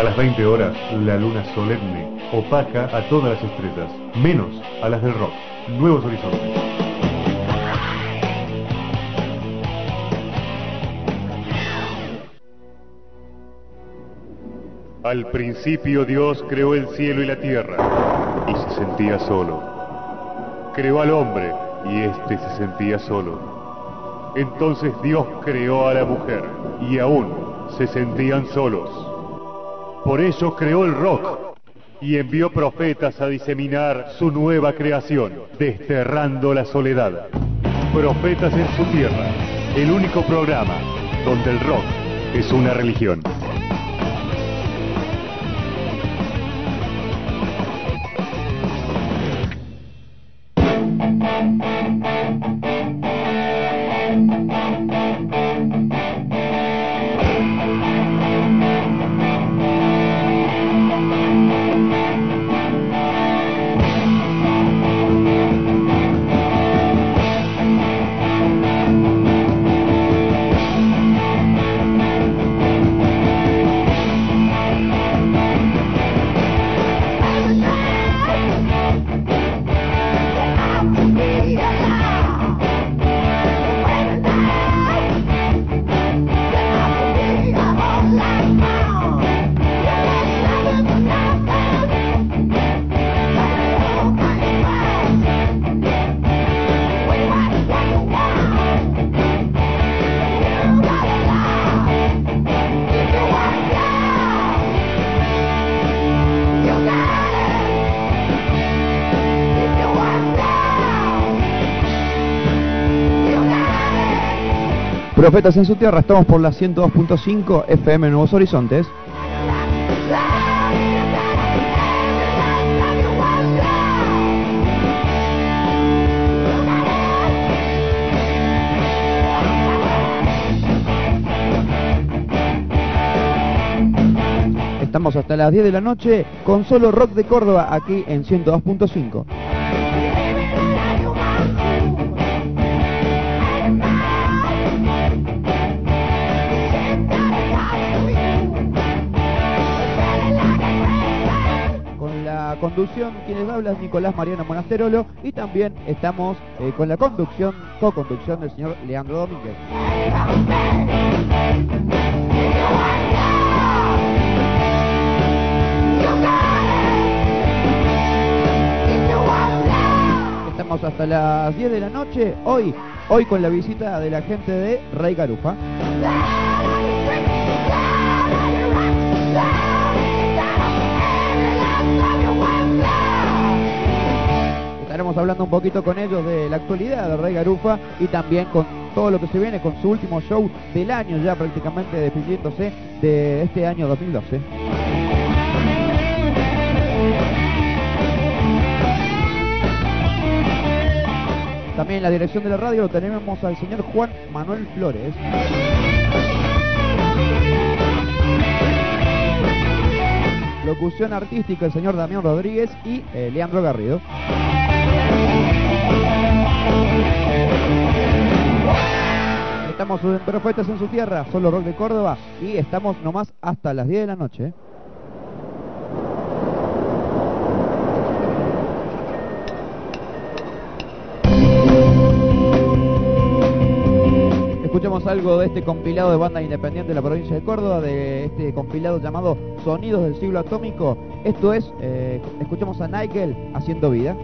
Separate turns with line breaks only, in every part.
A las 20 horas, la luna solemne opaca a todas las estrellas, menos a las del rock. Nuevos horizontes. Al principio Dios creó el cielo y la tierra y se sentía solo. Creó al hombre y éste se sentía solo. Entonces Dios creó a la mujer y aún se sentían solos. Por eso creó el rock y envió profetas a diseminar su nueva creación, desterrando la soledad. Profetas en su tierra, el único programa donde el rock es una religión.
Profetas en su tierra, estamos por la 102.5 FM Nuevos Horizontes. Estamos hasta las 10 de la noche con solo rock de Córdoba aquí en 102.5. quienes hablan, Nicolás Mariano Monasterolo, y también estamos eh, con la conducción, co-conducción del señor Leandro Domínguez. Estamos hasta las 10 de la noche, hoy, hoy con la visita de la gente de Rey Garufa. Hablando un poquito con ellos de la actualidad de Rey Garufa y también con todo lo que se viene con su último show del año, ya prácticamente despidiéndose de este año 2012. También en la dirección de la radio tenemos al señor Juan Manuel Flores. Locución artística el señor Damián Rodríguez y eh, Leandro Garrido. Estamos en Profetas en su tierra, solo rock de Córdoba y estamos nomás hasta las 10 de la noche. Escuchemos algo de este compilado de banda independiente de la provincia de Córdoba, de este compilado llamado Sonidos del siglo atómico. Esto es, eh, escuchemos a Nigel haciendo vida.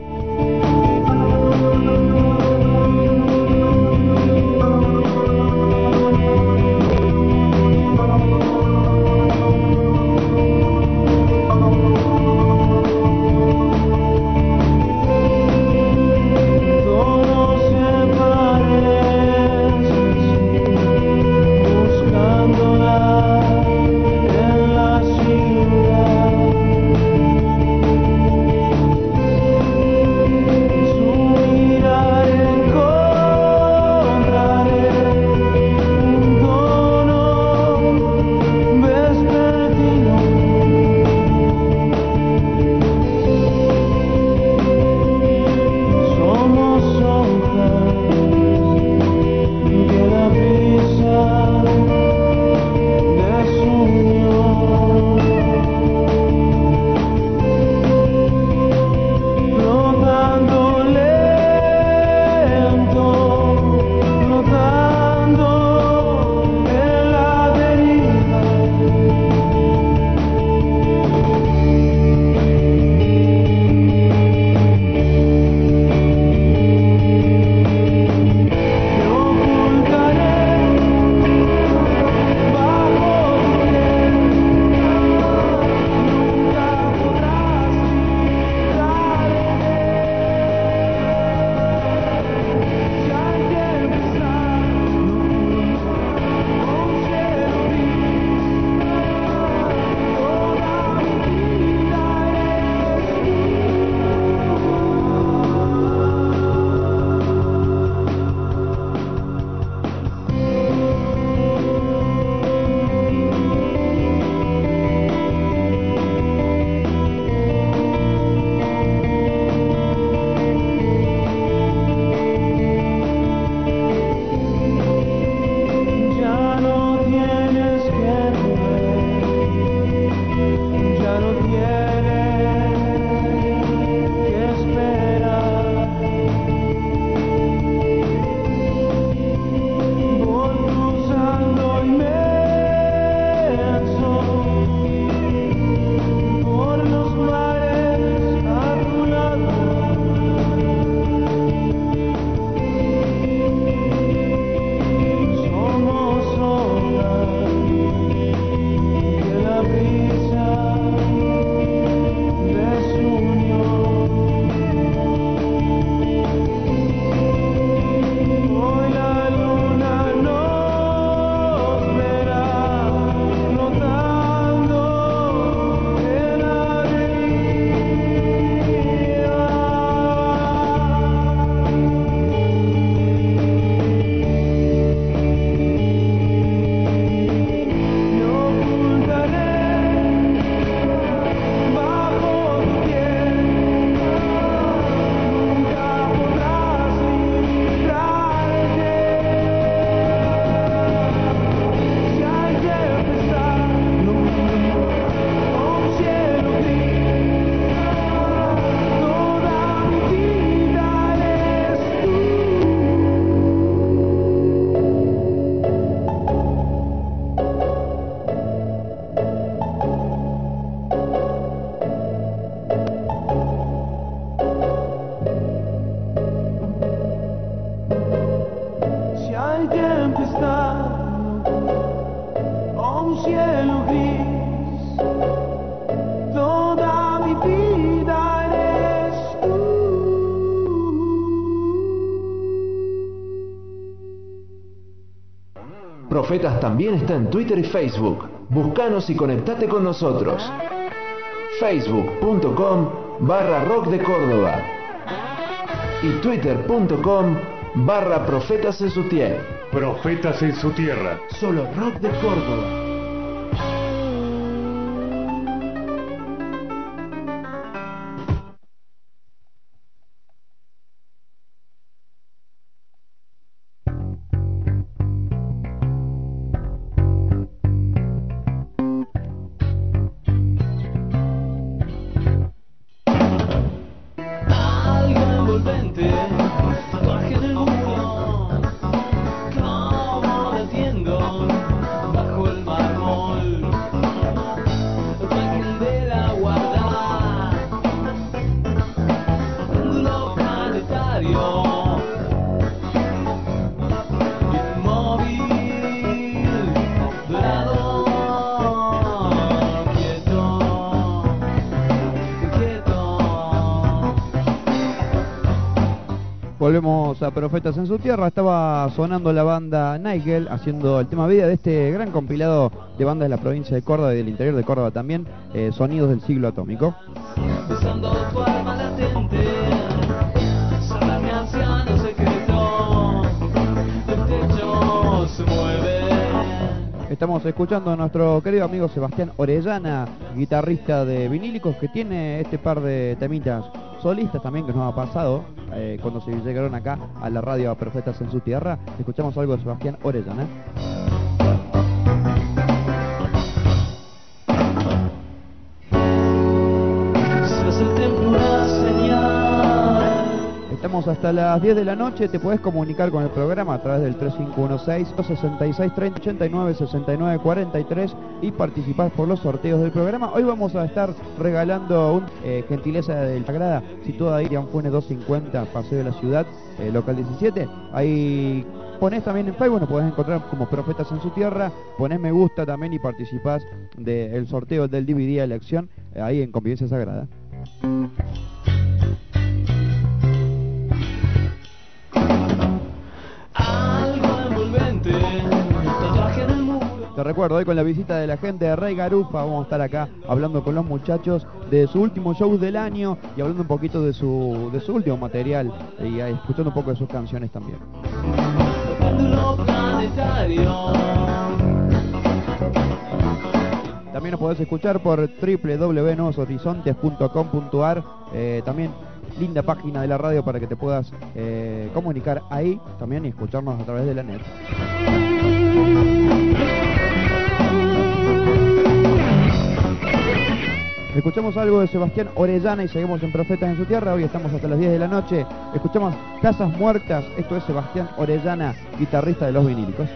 Profetas también está en Twitter y Facebook. Búscanos y conectate con nosotros. Facebook.com barra Rock de Córdoba y Twitter.com barra Profetas en su tierra.
Profetas en su tierra.
Solo Rock de Córdoba.
Volvemos a Profetas en su tierra. Estaba sonando la banda Nigel haciendo el tema vida de este gran compilado de bandas de la provincia de Córdoba y del interior de Córdoba también, eh, Sonidos del siglo atómico. Estamos escuchando a nuestro querido amigo Sebastián Orellana, guitarrista de vinílicos, que tiene este par de temitas solistas también que nos ha pasado eh, cuando se llegaron acá a la radio a Profetas en su tierra. Escuchamos algo de Sebastián Orellana. Hasta las 10 de la noche, te puedes comunicar con el programa a través del 3516-6630-89-69-43 y participar por los sorteos del programa. Hoy vamos a estar regalando un eh, gentileza del Sagrada, situada ahí en Funes 250, Paseo de la Ciudad, eh, local 17. Ahí ponés también en Facebook, nos podés encontrar como Profetas en su Tierra, ponés me gusta también y participás del sorteo del DVD de elección eh, ahí en Convivencia Sagrada. Te recuerdo, hoy con la visita de la gente de Rey Garufa, vamos a estar acá hablando con los muchachos de su último show del año y hablando un poquito de su, de su último material y escuchando un poco de sus canciones también. También nos podés escuchar por www.nuevoshorizontes.com.ar eh, También linda página de la radio para que te puedas eh, comunicar ahí también y escucharnos a través de la net. Escuchamos algo de Sebastián Orellana y seguimos en Profetas en su Tierra. Hoy estamos hasta las 10 de la noche. Escuchamos Casas Muertas. Esto es Sebastián Orellana, guitarrista de los vinílicos.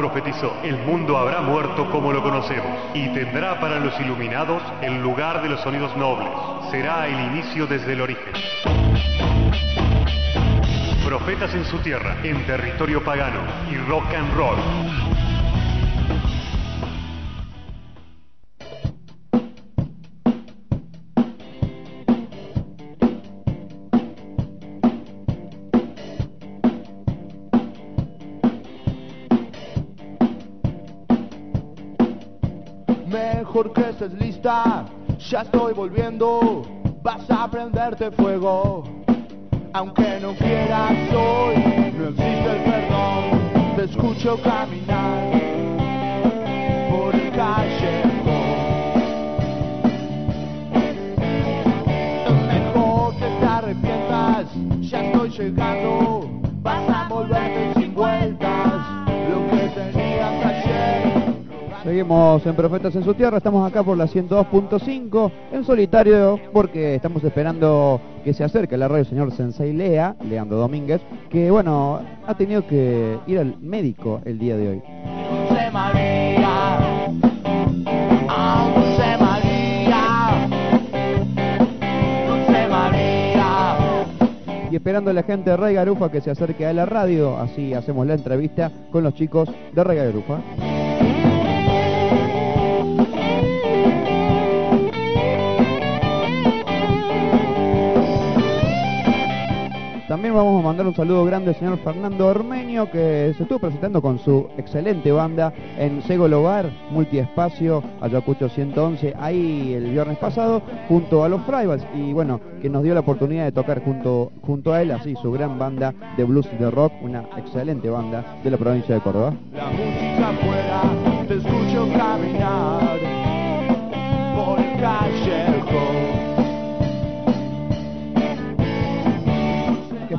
Profetizó, el mundo habrá muerto como lo conocemos y tendrá para los iluminados el lugar de los sonidos nobles. Será el inicio desde el origen. Profetas en su tierra, en territorio pagano y rock and roll.
Ya estoy volviendo,
Seguimos en Profetas en su Tierra, estamos acá por la 102.5 en solitario porque estamos esperando que se acerque a la radio el señor Sensei Lea, Leandro Domínguez, que bueno, ha tenido que ir al médico el día de hoy. Y esperando a la gente de Rey Garufa que se acerque a la radio, así hacemos la entrevista con los chicos de Rey Garufa. Vamos a mandar un saludo grande al señor Fernando Ormeño que se estuvo presentando con su excelente banda en Segolo Bar, Multiespacio, Ayacucho 111, ahí el viernes pasado, junto a los Frivals y bueno, que nos dio la oportunidad de tocar junto, junto a él, así su gran banda de blues y de rock, una excelente banda de la provincia de Córdoba.
La música afuera, te escucho caminar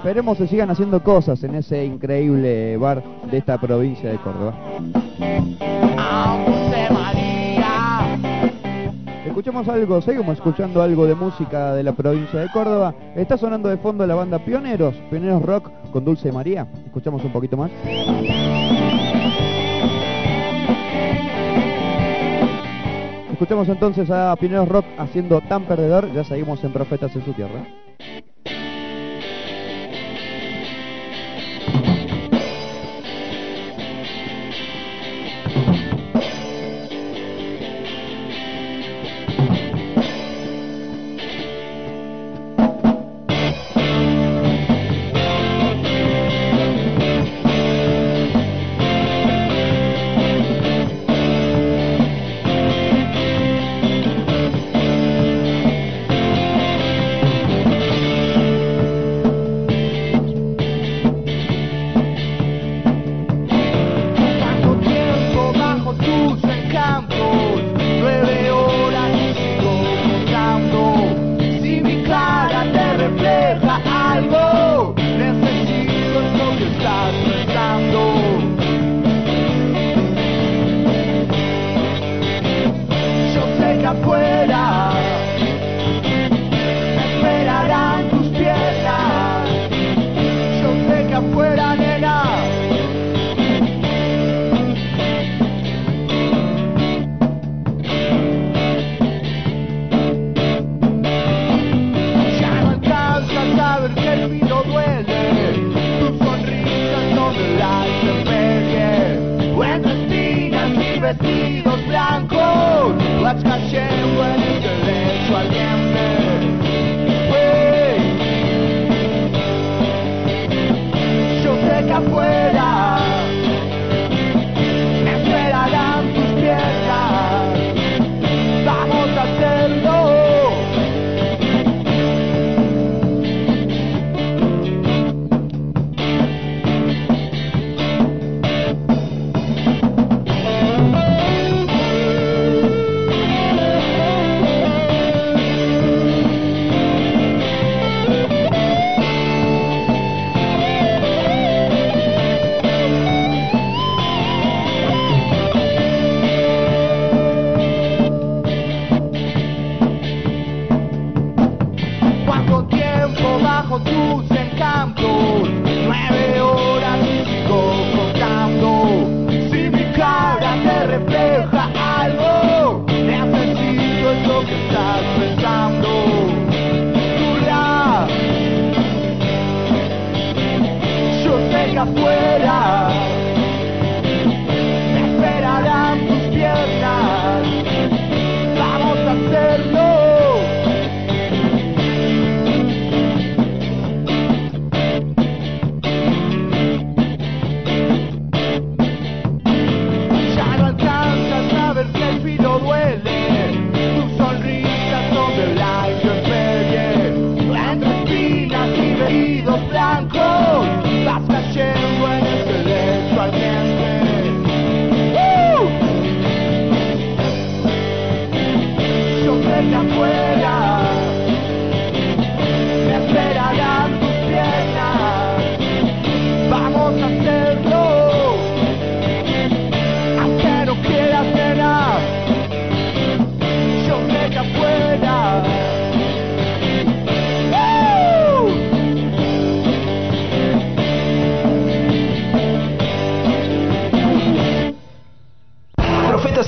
esperemos se sigan haciendo cosas en ese increíble bar de esta provincia de Córdoba. Escuchamos algo, seguimos escuchando algo de música de la provincia de Córdoba. Está sonando de fondo la banda Pioneros, Pioneros Rock con Dulce María. Escuchamos un poquito más. Escuchamos entonces a Pioneros Rock haciendo tan perdedor. Ya seguimos en Profetas en su tierra.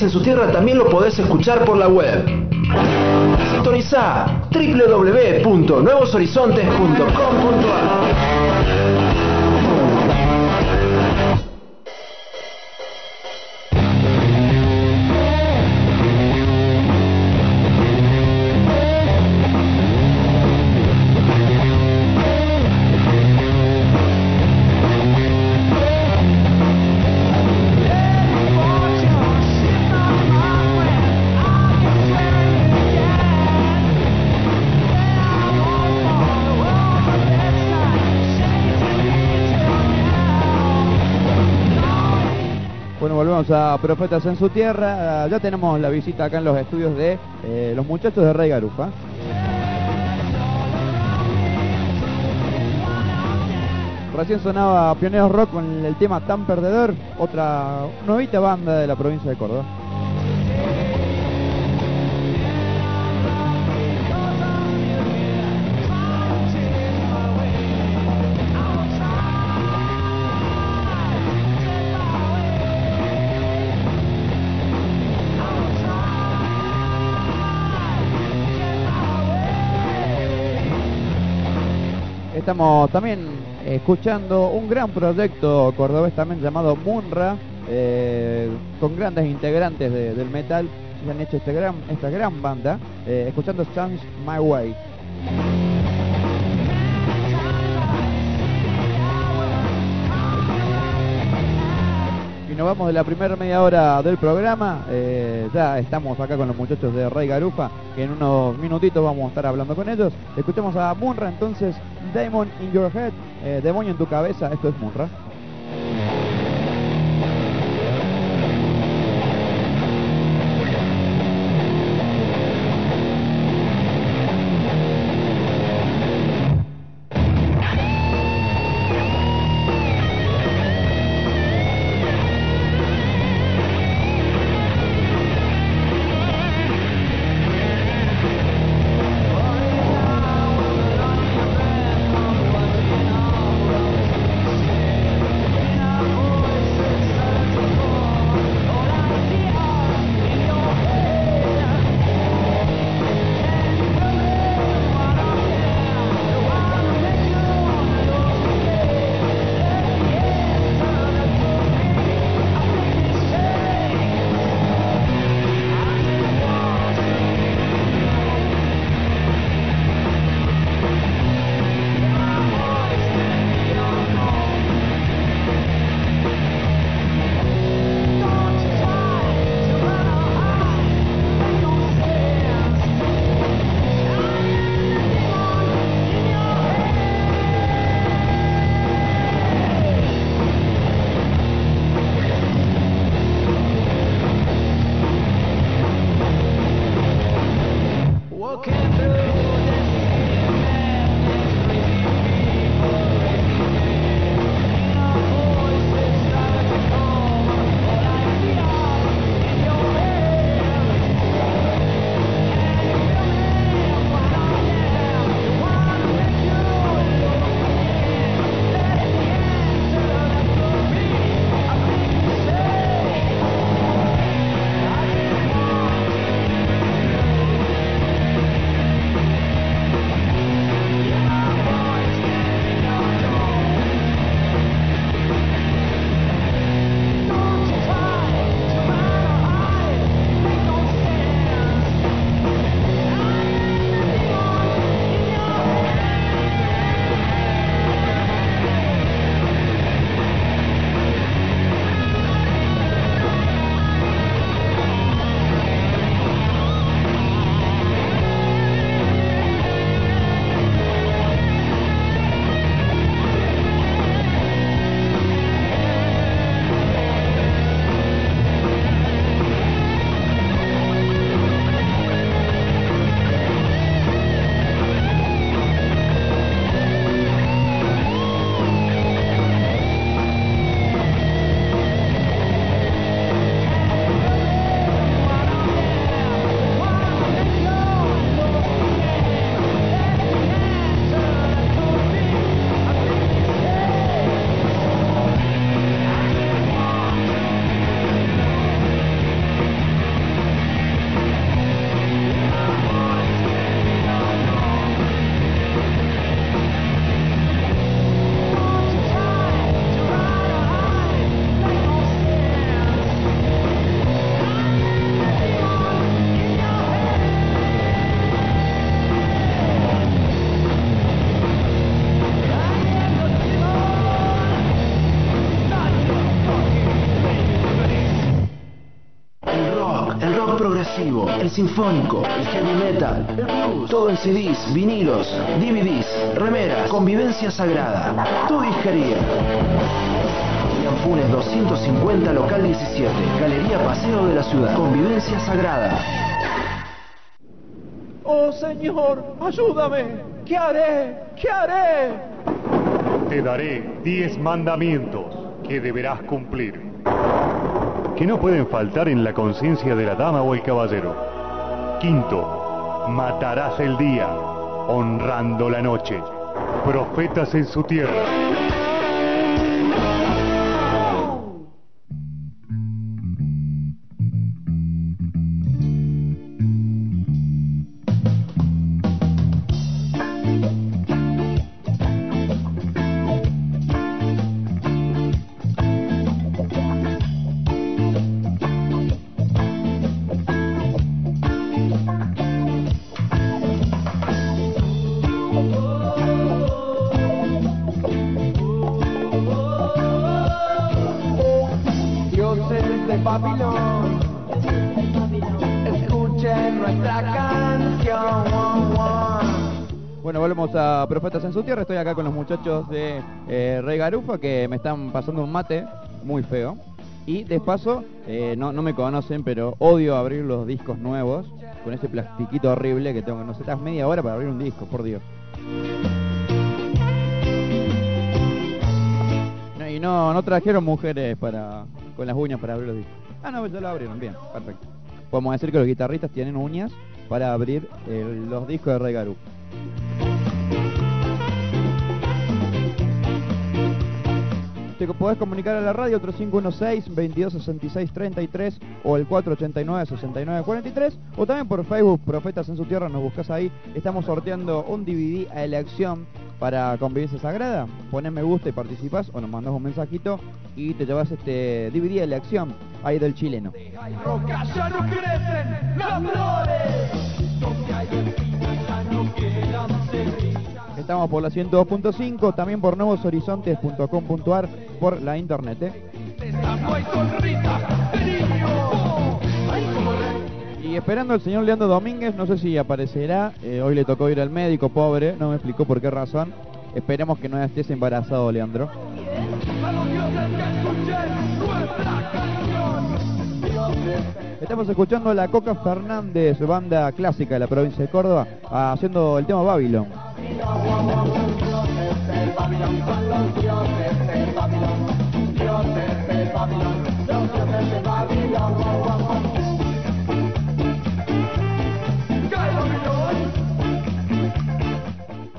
En
su tierra también lo podés escuchar por la web. Sintoniza www.nuevoshorizontes.com.ar
A Profetas en su tierra. Ya tenemos la visita acá en los estudios de eh, los muchachos de Rey Garufa. Recién sonaba Pioneros Rock con el tema Tan Perdedor, otra novita banda de la provincia de Córdoba. Estamos también escuchando un gran proyecto cordobés también llamado Munra, eh, con grandes integrantes de- del metal que han hecho este gran, esta gran banda, eh, escuchando Chance My Way. Y nos vamos de la primera media hora del programa. eh, ya estamos acá con los muchachos de Rey Garufa, que en unos minutitos vamos a estar hablando con ellos. Escuchemos a Munra entonces, Demon in Your Head, eh, demonio en tu cabeza, esto es Munra.
Progresivo, el sinfónico, el heavy metal, el blues, todo en CDs, vinilos, DVDs, remeras, convivencia sagrada, tu disquería. Funes 250, local 17, Galería Paseo de la Ciudad, convivencia sagrada.
Oh Señor, ayúdame. ¿Qué haré? ¿Qué haré?
Te daré diez mandamientos que deberás cumplir, que no pueden faltar en la conciencia de la dama o el caballero. Quinto, matarás el día, honrando la noche. Profetas en su tierra.
Volvemos a Profetas en su tierra. Estoy acá con los muchachos de eh, Rey Garufa que me están pasando un mate muy feo. Y de paso, eh, no, no me conocen, pero odio abrir los discos nuevos con ese plastiquito horrible que tengo no sé, estás media hora para abrir un disco, por Dios. No, y no, no trajeron mujeres para con las uñas para abrir los discos. Ah, no, ya lo abrieron, bien, perfecto. Podemos decir que los guitarristas tienen uñas para abrir eh, los discos de Rey Garufa. Te podés comunicar a la radio otro 516-2266-33 o el 489-6943 o también por Facebook Profetas en su Tierra, nos buscas ahí. Estamos sorteando un DVD a elección para Convivencia Sagrada. Pones me gusta y participás o nos mandas un mensajito y te llevas este DVD a elección ahí del chileno. Estamos por la 102.5, también por nuevoshorizontes.com.ar por la internet. ¿eh?
Y
esperando al señor Leandro Domínguez, no sé si aparecerá. eh, hoy le tocó ir al médico, pobre, no me explicó por qué razón. Esperemos que no estés embarazado, Leandro. Estamos escuchando a la Coca Fernández, banda clásica de la provincia de Córdoba, haciendo el tema Babylon.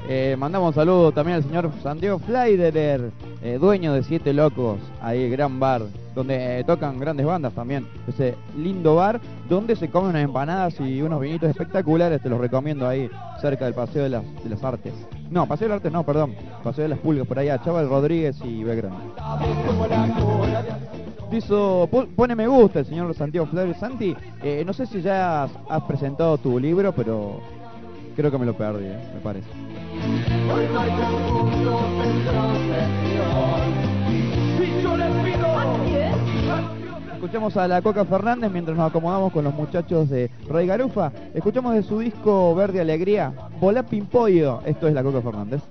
Eh, mandamos un saludo también al señor Santiago Fleiderer, eh, dueño de Siete Locos, ahí gran bar, donde eh, tocan grandes bandas también. Ese lindo bar donde se comen unas empanadas y unos vinitos espectaculares, te los recomiendo ahí, cerca del Paseo de las, de las Artes. No, Paseo de las Artes no, perdón, Paseo de las Pulgas, por allá, Chaval Rodríguez y Belgrano. Po- pone me gusta el señor Santiago Flores. Santi, eh, no sé si ya has, has presentado tu libro, pero creo que me lo perdí, eh, me parece.
Hoy
Escuchamos a la Coca Fernández mientras nos acomodamos con los muchachos de Rey Garufa. Escuchamos de su disco Verde Alegría, Volá Pimpollo. Esto es la Coca Fernández.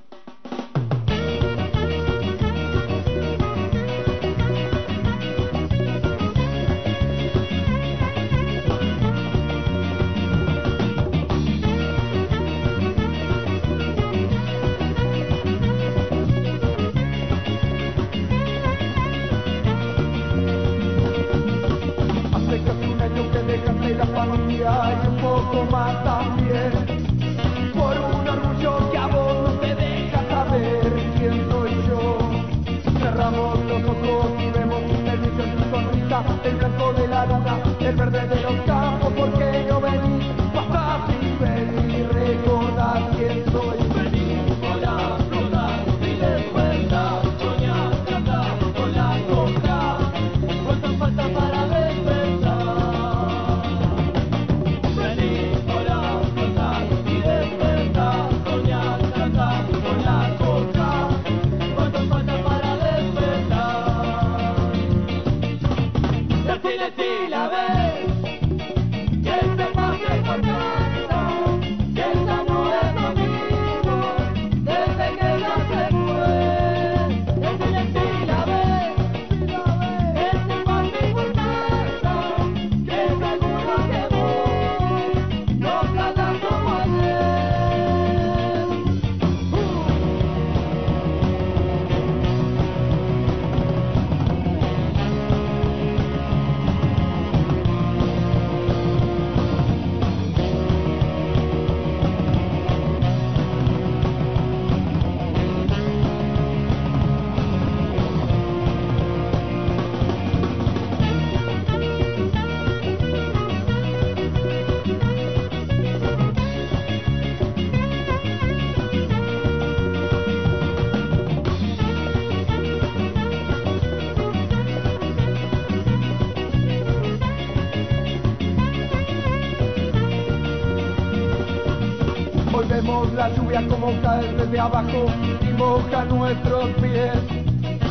Abajo y moja nuestros pies.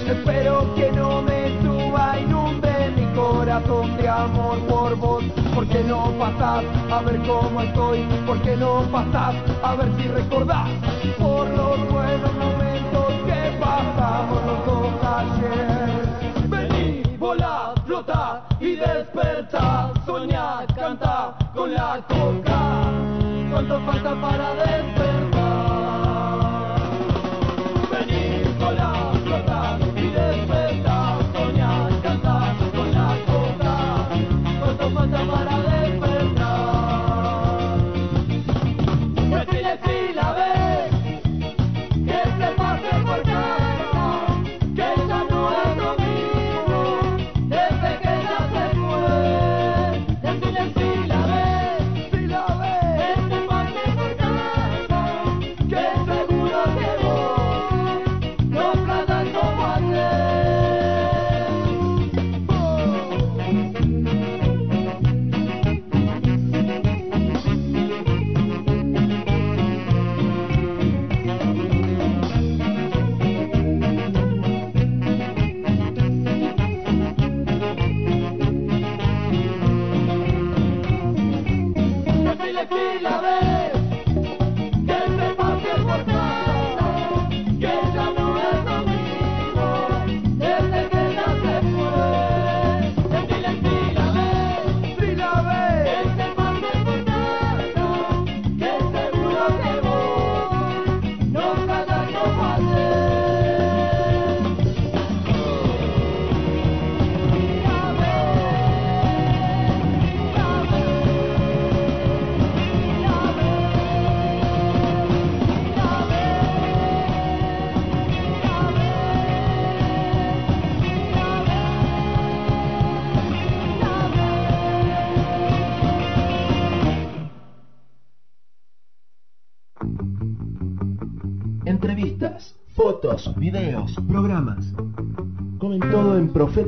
Espero que no me suba, inunde mi corazón de amor por vos. ¿Por qué no pasás a ver cómo estoy? ¿Por qué no pasás a ver si recordás?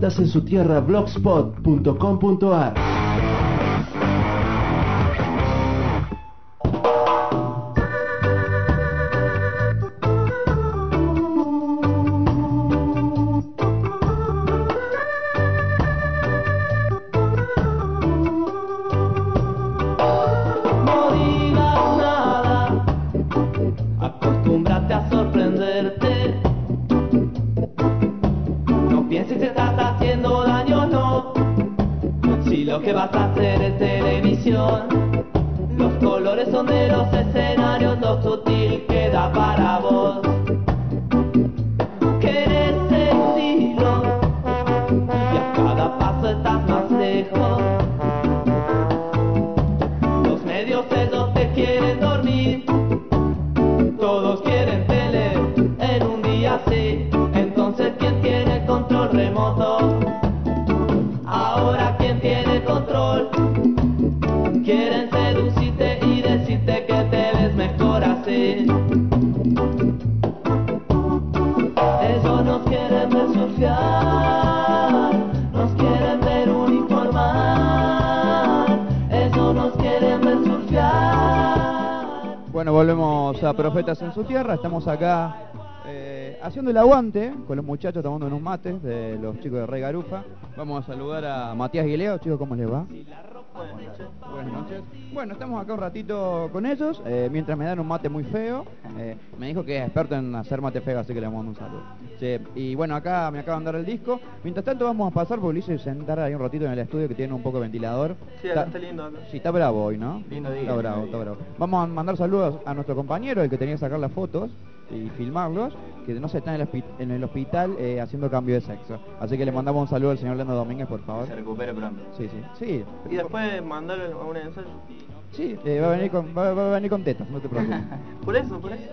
En su Tierra blogspot.com.ar.
escenarios, lo
su Tierra. Estamos acá eh, haciendo el aguante con los muchachos tomando unos mates de los chicos de Rey Garufa. Vamos a saludar a Matías Guileo. Chicos, ¿cómo les va? Buenas noches. Bueno, estamos acá un ratito con ellos, eh, mientras me dan un mate muy feo. Eh, me dijo que es experto en hacer mate feo, así que le mando un saludo. Sí, y bueno, acá me acaban de dar el disco. Mientras tanto vamos a pasar, porque lo hice sentar ahí un ratito en el estudio que tiene un poco de ventilador.
Sí, acá está lindo acá.
Sí, está bravo hoy, ¿no?
Lindo día.
Está bravo, está bravo. Vamos a mandar saludos a nuestro compañero, el que tenía que sacar las fotos y filmarlos, que no se está en el, hospi- en el hospital eh, haciendo cambio de sexo. Así que le mandamos un saludo al señor Leandro Domínguez, por favor.
Se recupere pronto.
Sí, sí, sí.
Y después mandarle a un ensayo.
Sí, eh, va, a venir con, va, va a venir con tetas, no te preocupes.
Por eso, por eso.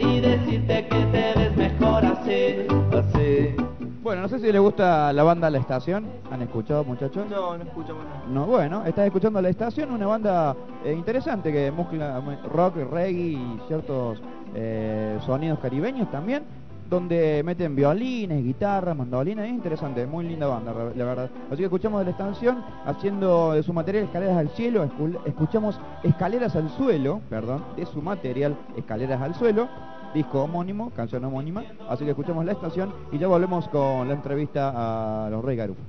Y decirte que te ves mejor así, así.
bueno, no sé si les gusta la banda La Estación. ¿Han escuchado, muchachos?
No, no escuchamos nada.
No, bueno, estás escuchando La Estación, una banda eh, interesante que mezcla rock, reggae y ciertos eh, sonidos caribeños también donde meten violines, guitarras, mandolinas, es interesante, muy linda banda, la verdad. Así que escuchamos de la estación haciendo de su material Escaleras al Cielo, escuchamos Escaleras al Suelo, perdón, de su material Escaleras al Suelo, disco homónimo, canción homónima, así que escuchamos la estación y ya volvemos con la entrevista a los Rey
Garufo.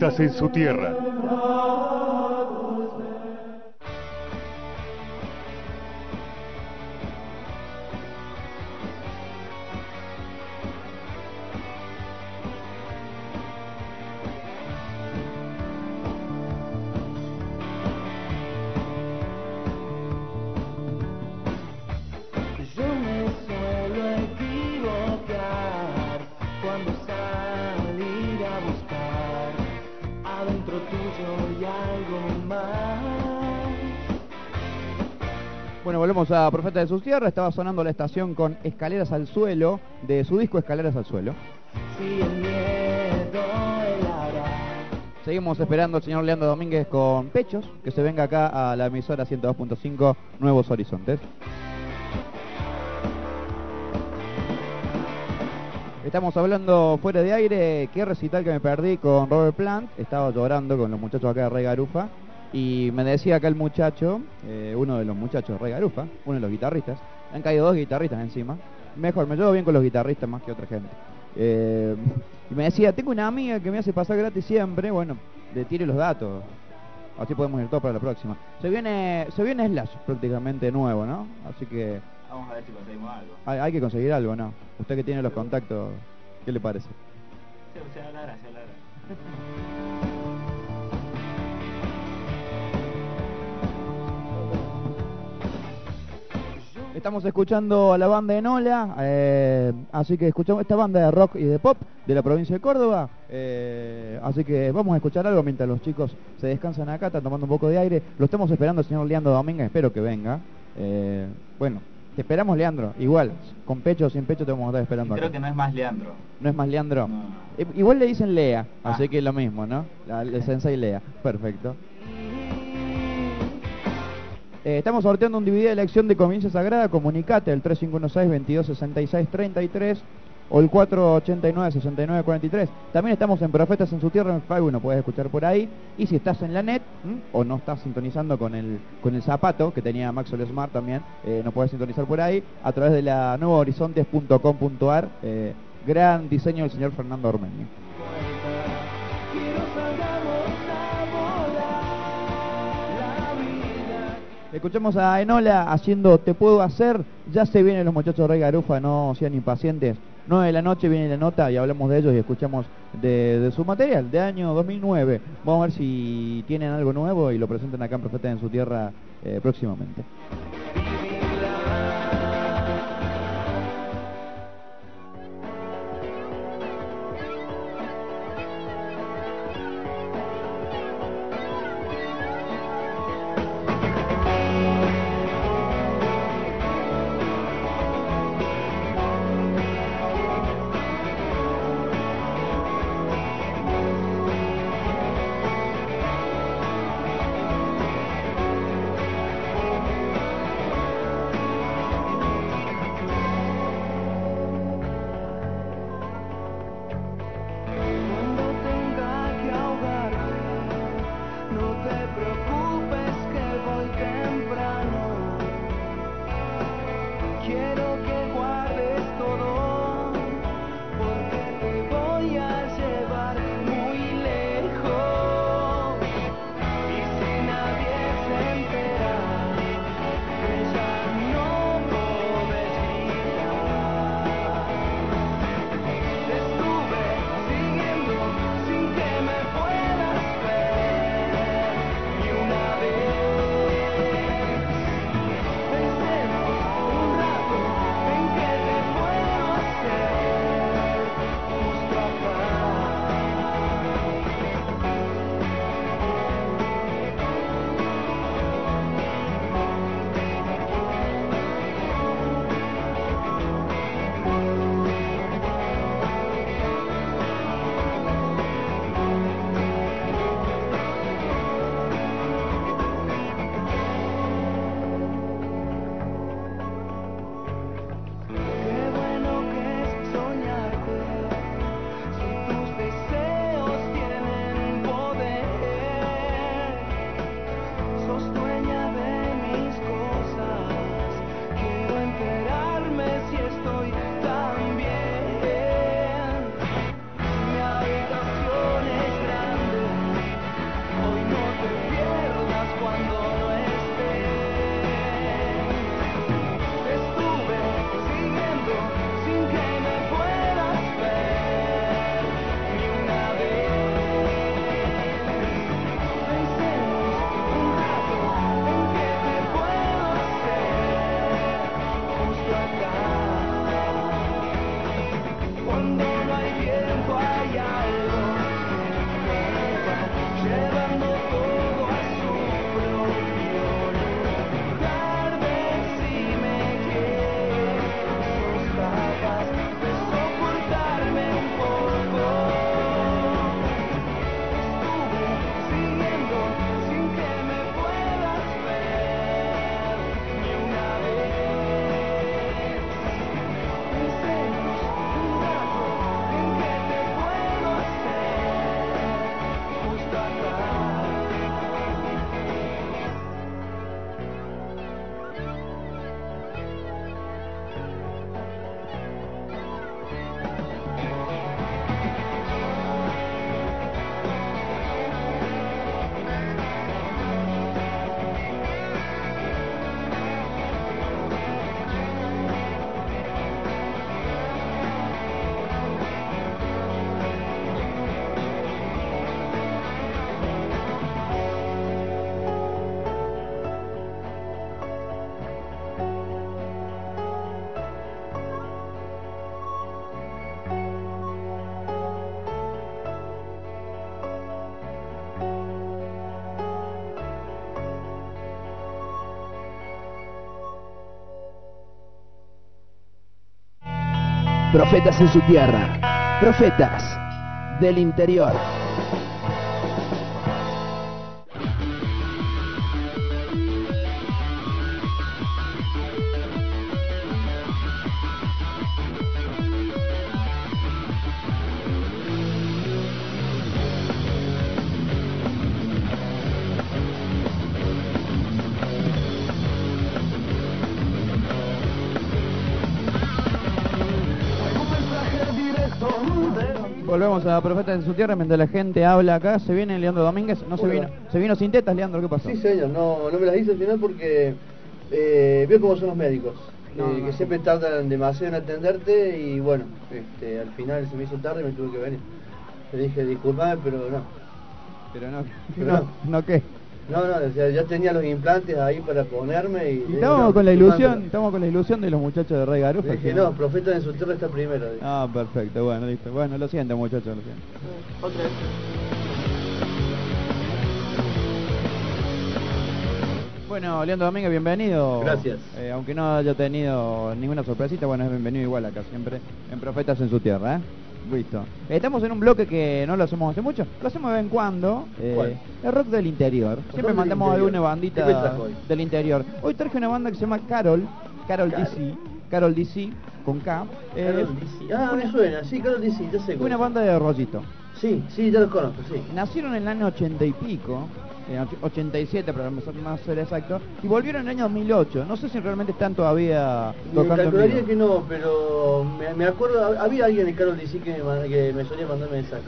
en su tierra.
Volvemos a Profeta de sus Tierras. Estaba sonando la estación con Escaleras al Suelo, de su disco Escaleras al Suelo. Seguimos esperando al señor Leandro Domínguez con Pechos, que se venga acá a la emisora 102.5 Nuevos Horizontes. Estamos hablando fuera de aire, qué recital que me perdí con Robert Plant. Estaba llorando con los muchachos acá de Rey Garufa. Y me decía acá el muchacho, eh, uno de los muchachos Rey Garufa, uno de los guitarristas. Han caído dos guitarristas encima. Mejor, me llevo bien con los guitarristas más que otra gente. Eh, y me decía, tengo una amiga que me hace pasar gratis siempre. Bueno, le tire los datos. Así podemos ir todos para la próxima. Se viene, se viene Slash prácticamente nuevo, ¿no? Así que
Vamos a ver si conseguimos algo.
hay, hay que conseguir algo, ¿no? Usted que tiene los contactos, ¿qué le parece?
O sea, la gracia,
Estamos escuchando a la banda Enola, eh, así que escuchamos esta banda de rock y de pop de la provincia de Córdoba. eh, así que vamos a escuchar algo mientras los chicos se descansan acá, están tomando un poco de aire. Lo estamos esperando señor Leandro Domínguez, espero que venga. Eh, bueno, te esperamos, Leandro. Igual, con pecho o sin pecho te vamos a estar esperando
Creo
acá.
que no es más Leandro.
¿No es más Leandro?
No.
Igual le dicen Lea, así
Ah.
que es lo mismo, ¿no? La, el sensei Lea. Perfecto. Eh, estamos sorteando un DVD de la acción de Conveniencia Sagrada. Comunicate al 3516-2266-33 o el 489-6943. También estamos en Profetas en su Tierra en Facebook, nos puedes escuchar por ahí. Y si estás en la net o no estás sintonizando con el, con el zapato que tenía Maxwell Smart también, eh, nos puedes sintonizar por ahí a través de la nuevohorizontes.com.ar. Eh, gran diseño del señor Fernando Ormeño. Escuchemos a Enola haciendo Te puedo hacer. Ya se vienen los muchachos Rey Garufa, no sean impacientes. 9 de la noche viene la nota y hablamos de ellos y escuchamos de, de su material de año 2009. Vamos a ver si tienen algo nuevo y lo presentan acá en Profeta en su Tierra eh, próximamente.
Profetas en su tierra. Profetas del interior.
Volvemos a Profetas en su tierra mientras la gente habla acá. Se viene Leandro Domínguez. No se vino, se vino sin tetas, Leandro. ¿Qué pasó?
Sí, señor, no, no me las hice al final porque eh, veo cómo son los médicos,
No,
eh,
no.
que siempre tardan demasiado en atenderte y bueno, este, al final se me hizo tarde y me tuve que venir. Le dije, disculpame, pero no.
Pero no,
Pero
no, no qué.
No, no, o sea, ya tenía los implantes ahí para ponerme y...
Y estamos
no,
con la ilusión, estamos con la ilusión de los muchachos de Rey Garufa.
Dije,
que-
no, profeta en su tierra está primero. dije.
Ah, perfecto, bueno, listo. Bueno, lo siento, muchachos, lo siento.
Otra vez.
Bueno, Leandro Domínguez, bienvenido.
Gracias.
Eh, aunque no haya tenido ninguna sorpresita, bueno, es bienvenido igual acá siempre en Profetas en su tierra, ¿eh? Listo. Estamos en un bloque que no lo hacemos hace mucho, lo hacemos de vez en cuando. eh,
¿Cuál?
el rock del interior. Siempre mandamos alguna bandita
¿Qué me trajo hoy?
del interior. Hoy traje una banda que se llama Carol, Carol,
Carol.
DC, Carol DC, con K. eh,
Carol DC. Ah, me suena, sí, Carol DC, ya sé.
una banda de rollito.
Sí, sí, ya los conozco, sí.
Nacieron en el año 80 y pico, en och- 87 para ser más ser exacto, y volvieron en el año 2008. No sé si realmente están todavía tocando
calcularía que no, pero me, me acuerdo, hab- había alguien en Carol DC que me, que me solía mandar mensajes.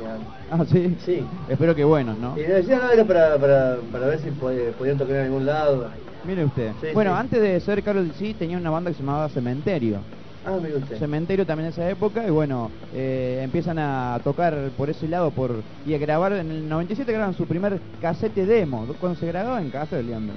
Ah, sí.
Sí.
Espero que buenos, ¿no?
Y me decían, no, era para, para, para ver si pod- podían tocar en algún lado.
Mire usted.
Sí,
bueno,
sí.
antes de ser Carol DC tenía una banda que se llamaba Cementerio.
Ah, me gusta.
Cementerio también en esa época y bueno, eh, empiezan a tocar por ese lado por y a grabar en el 97 graban su primer casete demo, cuando se grababa en casa de Leandro.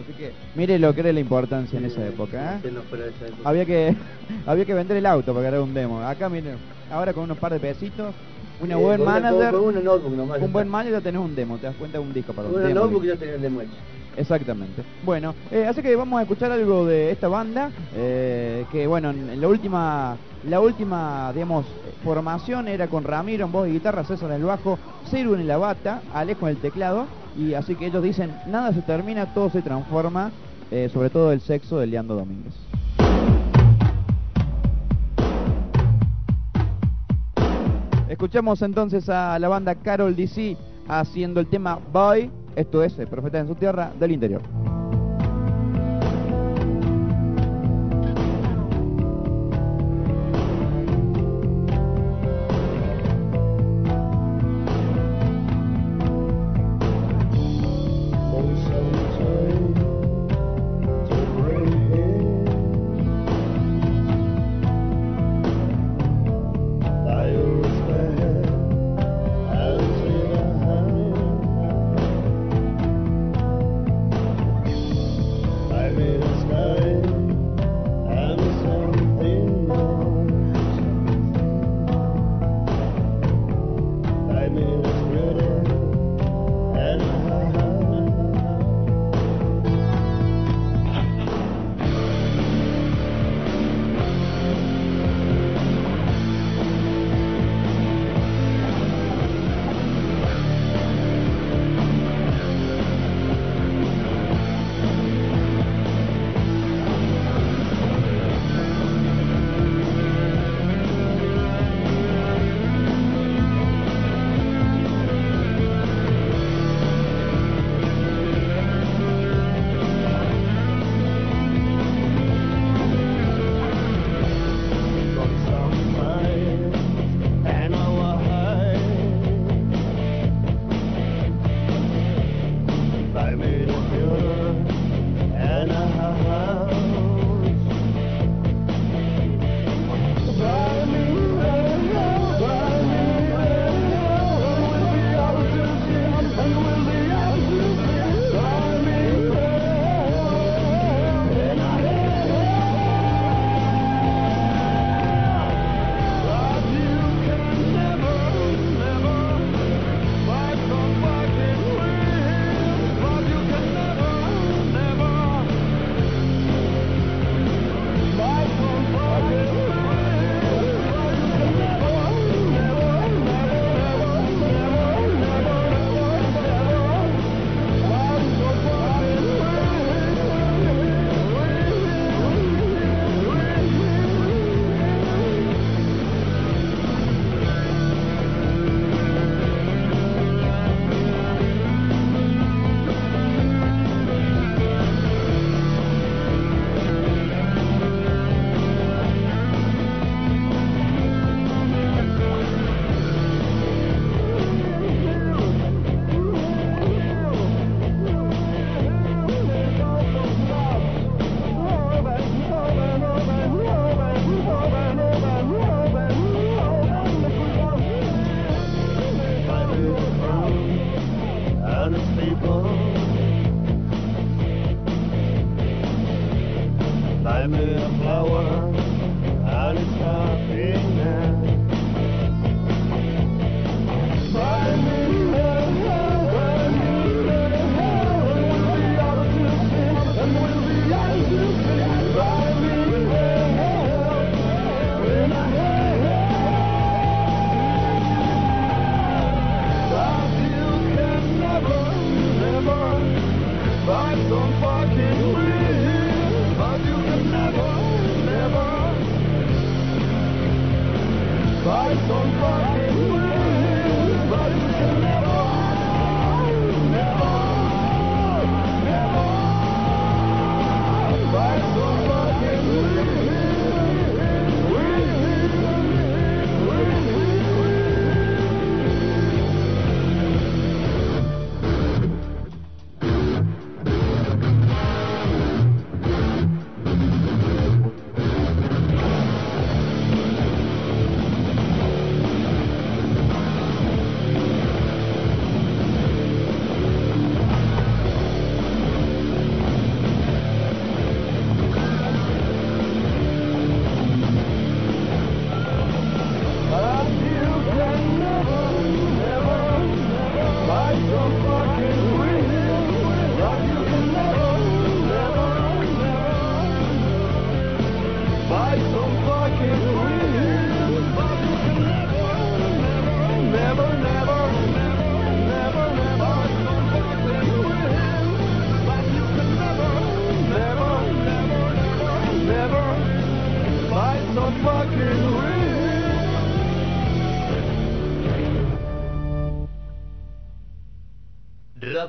Así que mire lo que era la importancia en esa época, ¿eh?
Que no fuera de esa época.
Había que había que vender el auto para grabar un demo. Acá miren, ahora con unos par de pesitos, una
Eh,
buen
una-
manager,
Con, con una notebook nomás.
un buen manager ya tenés un demo, te das cuenta de un disco para un demo.
notebook ya tenía el demo hecho.
Exactamente. Bueno, eh, así que vamos a escuchar algo de esta banda, eh, que bueno, en la última, la última, digamos, formación era con Ramiro en voz y guitarra, César en el bajo, Ceru en la bata, Alejo en el teclado, y así que ellos dicen, nada se termina, todo se transforma, eh, sobre todo el sexo de Leandro Domínguez. Escuchamos entonces a la banda Carol DC haciendo el tema Boy, esto es el Profeta en su tierra del interior.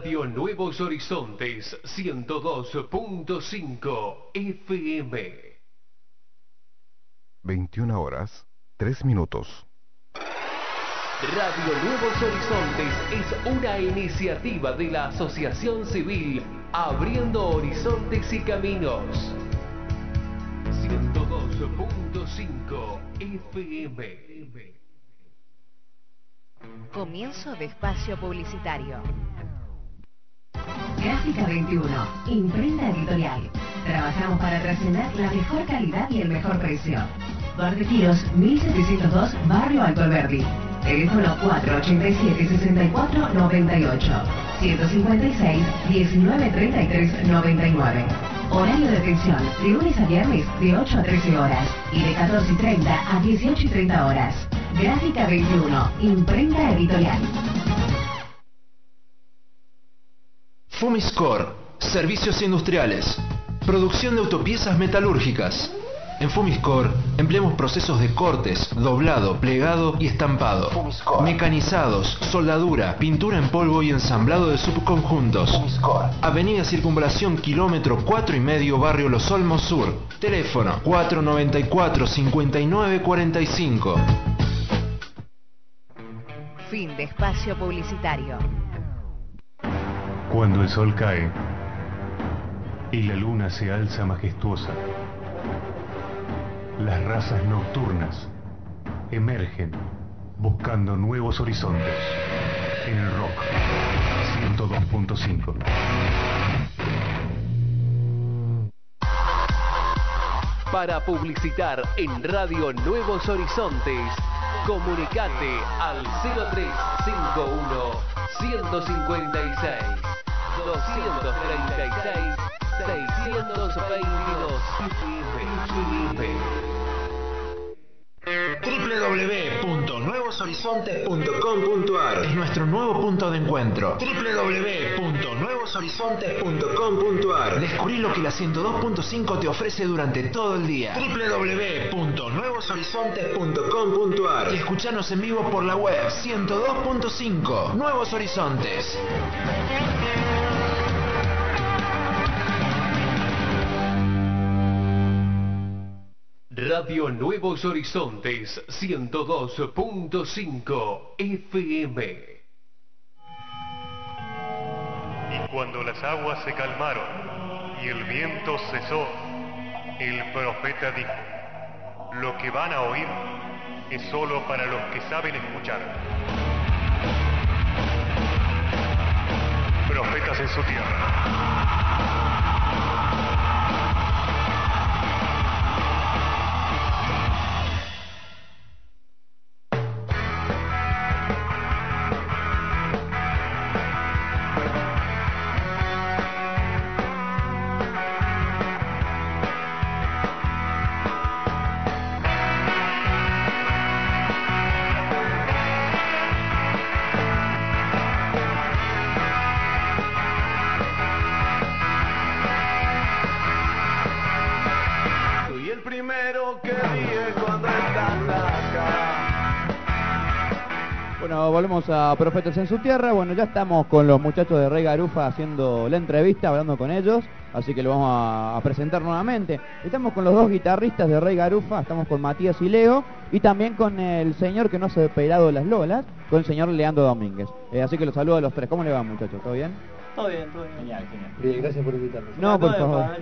Radio Nuevos Horizontes 102.5 FM.
21 horas, 3 minutos.
Radio Nuevos Horizontes es una iniciativa de la Asociación Civil Abriendo Horizontes y Caminos. 102.5 FM.
Comienzo de espacio publicitario.
Gráfica 21, imprenta editorial. Trabajamos para trascender la mejor calidad y el mejor precio. Bar de Tiros, 1702, Barrio Alto Alberdi. Teléfono 487-6498. 156 1933 99. Horario de atención de lunes a viernes de 8 a 13 horas y de 14 y 30 a 18 y 30 horas. Gráfica 21, imprenta editorial.
Fumiscore, servicios industriales, producción de autopiezas metalúrgicas. En Fumiscore empleamos procesos de cortes, doblado, plegado y estampado. Mecanizados, soldadura, pintura en polvo y ensamblado de subconjuntos. Avenida Circunvalación, kilómetro 4 y medio, barrio Los Olmos Sur. Teléfono 494-5945.
Fin de espacio publicitario.
Cuando el sol cae y la luna se alza majestuosa, las razas nocturnas emergen buscando nuevos horizontes en el rock 102.5.
Para publicitar en Radio Nuevos Horizontes, comunicate al 0351 156 236 622
www.nuevoshorizontes.com.ar es nuestro nuevo punto de encuentro. www.nuevoshorizontes.com.ar Descubrí lo que la 102.5 te ofrece durante todo el día. www.nuevoshorizontes.com.ar y escuchanos en vivo por la web 102.5 Nuevos Horizontes.
Radio Nuevos Horizontes 102.5 FM.
Y cuando las aguas se calmaron y el viento cesó, el profeta dijo, lo que van a oír es solo para los que saben escuchar. Profetas en su tierra.
Volvemos a Profetas en su tierra. Bueno, ya estamos con los muchachos de Rey Garufa haciendo la entrevista, hablando con ellos. Así que lo vamos a, presentar nuevamente. Estamos con los dos guitarristas de Rey Garufa. Estamos con Matías y Leo. Y también con el señor que no se ha pelado las lolas, con el señor Leandro Domínguez. Eh, así que los saludo a los tres. ¿Cómo le va, muchachos? ¿Todo bien?
Todo bien, todo bien.
Genial, genial.
Bien, gracias por invitarnos.
No, por favor.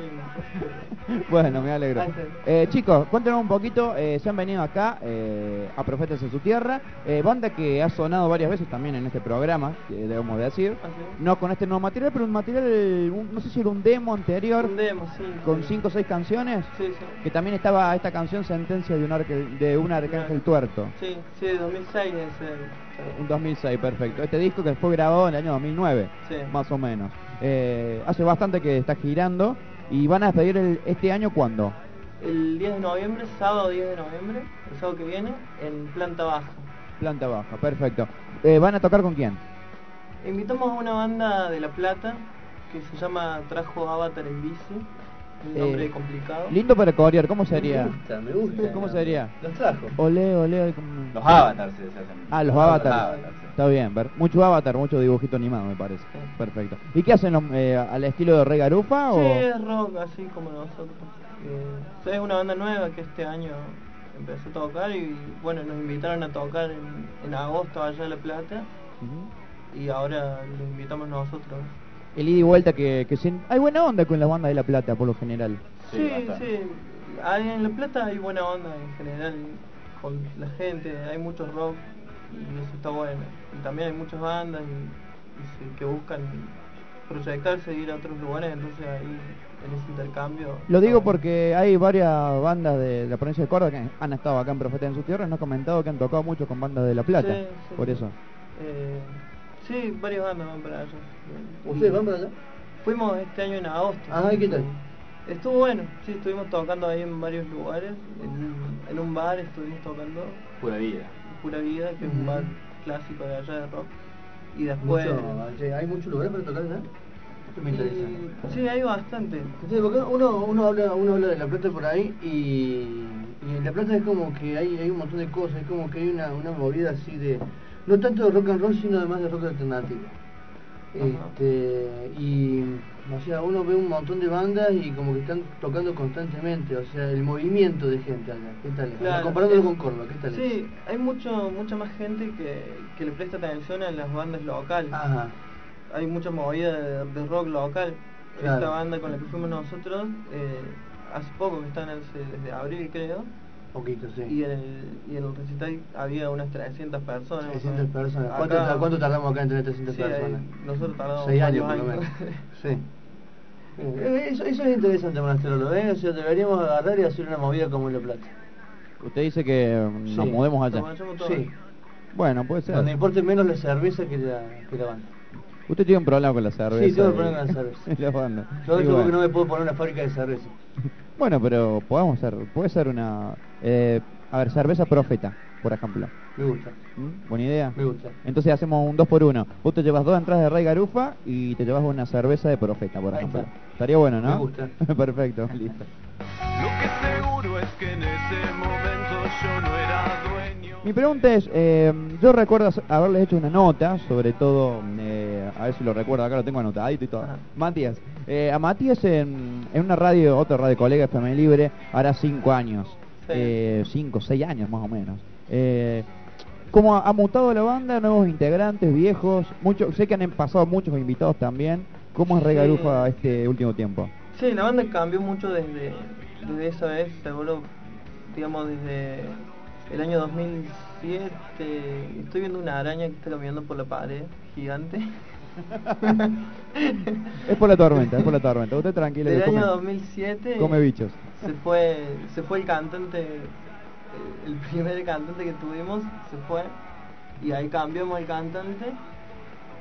Bueno, me alegro. Eh, chicos, cuéntenos un poquito, eh, se han venido acá eh, a Profetas en su tierra, eh, banda que ha sonado varias veces también en este programa, que debemos de decir,
Ah, sí.
no con este nuevo material, pero un material, un- no sé si era un demo anterior,
Un demo, sí.
con
sí.
cinco o seis canciones,
Sí, sí.
que también estaba esta canción Sentencia de un, arque- de un arcángel tuerto,
Sí, sí, de 2006 es el...
un 2006, perfecto. Este disco que fue grabado en el año 2009,
Sí.
más o menos. Eh, hace bastante que está girando y van a despedir el- este año cuándo?
El 10 de noviembre, sábado 10 de noviembre, el sábado que viene, en planta baja.
Planta baja, perfecto. Eh, ¿Van a tocar con quién?
Invitamos a una banda de La Plata que se llama Trajo Avatar en bici, un nombre
Eh,
complicado.
Lindo para corear, ¿cómo
Me
sería?
gusta, me gusta.
¿Cómo sería?
Los trajo.
Ole, como-
Los avatars se hacen.
Ah, los avatars.
avatars, sí.
Está bien, ver, mucho avatar, mucho dibujito animado me parece.
Sí.
Perfecto. ¿Y qué hacen los, eh, al estilo de Rey Garufa o
Sí, es rock así como nosotros. Eh, es una banda nueva que este año empezó a tocar y bueno, nos invitaron a tocar en, en agosto allá en La Plata y ahora los invitamos nosotros.
El ida y vuelta que, que se- hay buena onda con las bandas de La Plata por lo general?
Sí,
Sí. Ahí en La Plata hay buena onda en general con la gente, hay mucho rock y eso está bueno. Y también hay muchas bandas y, y que buscan proyectarse, ir a otros lugares, entonces ahí en ese intercambio...
Lo digo
bueno.
porque hay varias bandas de la provincia de Córdoba que han estado acá en Profeta en su tierra y nos han comentado que han tocado mucho con bandas de La Plata.
Sí, sí,
por
sí.
eso.
Eh, sí, varias bandas van para allá.
¿Ustedes van para allá?
Fuimos este año en agosto.
Ah, ¿y qué tal?
Estuvo bueno, sí, estuvimos tocando ahí en varios lugares. En, en un bar estuvimos tocando
Pura vida.
Pura Vida, que es un bar clásico de allá de rock. Y después...
Mucho, ¿Hay muchos lugares para tocar allá? Esto me interesa.
y- sí, hay bastante.
Sí, porque uno, uno, habla, uno habla de La Plata por ahí y, y en La Plata es como que hay, hay un montón de cosas, es como que hay una, una movida así de, no tanto de rock and roll, sino además de rock alternativo. Este, y, o sea, uno ve un montón de bandas y como que están tocando constantemente, o sea, el movimiento de gente allá, ¿qué tal? es?
Claro,
Comparándolo
es-
con Córdoba, ¿qué tal? es?
Sí, hay mucho, mucha más gente que, que le presta atención a las bandas locales.
Ajá,
Hay mucha movida de, de rock local.
Claro.
Esta banda con la que fuimos nosotros, eh, hace poco que están hace- desde abril creo,
poquito, sí.
y en el, y en el recital había unas 300 personas.
300
¿no?
personas.
Acá-
¿Cuánto, ¿Cuánto tardamos acá en tener 300
Sí, ahí-
personas?
nosotros tardamos
Seis años
varios
por lo menos. sí. Eh, Eso, eso es interesante, Monasterolo, ¿eh? O sea, deberíamos agarrar y hacer una movida como en La Plata.
Usted dice que mm, nos
Nos
allá.
Sí.
Bueno, puede ser.
Donde importe menos la cerveza que la, que la banda.
Usted tiene un problema con la cerveza.
Sí, tengo un
y-
problema con la cerveza.
la banda.
Yo
bueno.
que no me puedo poner una fábrica de cerveza.
Bueno, pero podemos hacer, puede ser una, eh, a ver, cerveza profeta, por ejemplo.
Me gusta,
¿Mm? Buena idea.
me gusta.
Entonces hacemos un 2 por 1 Vos te llevas dos entradas de Rey Garufa y te llevas una cerveza de profeta, por
Ahí
ejemplo.
está.
Estaría bueno, ¿no?
Me gusta.
Perfecto, listo.
Lo que seguro es que en ese momento yo no era dueño.
Mi pregunta es, eh, yo recuerdo haberles hecho una nota, sobre todo, eh, a ver si lo recuerdo, acá lo tengo anotadito y todo.
Ajá.
Matías, eh, a Matías en, en una radio, otra radio colega FM Libre, hará cinco años,
Sí.
eh, cinco, seis años más o menos. Eh, ¿Cómo ha, ha mutado la banda? Nuevos integrantes, viejos, mucho, sé que han pasado muchos invitados también. ¿Cómo es Rey
Sí.
Este último tiempo?
Sí, la banda cambió mucho desde, desde esa vez, seguro, digamos, desde el año 2007. Estoy viendo una araña que está caminando por la pared, gigante.
Es por la tormenta, es por la tormenta. Usted tranquilo.
Del
que come-
año 2007
come bichos.
se fue se fue el cantante eh, el primer cantante que tuvimos se fue y ahí cambiamos el cantante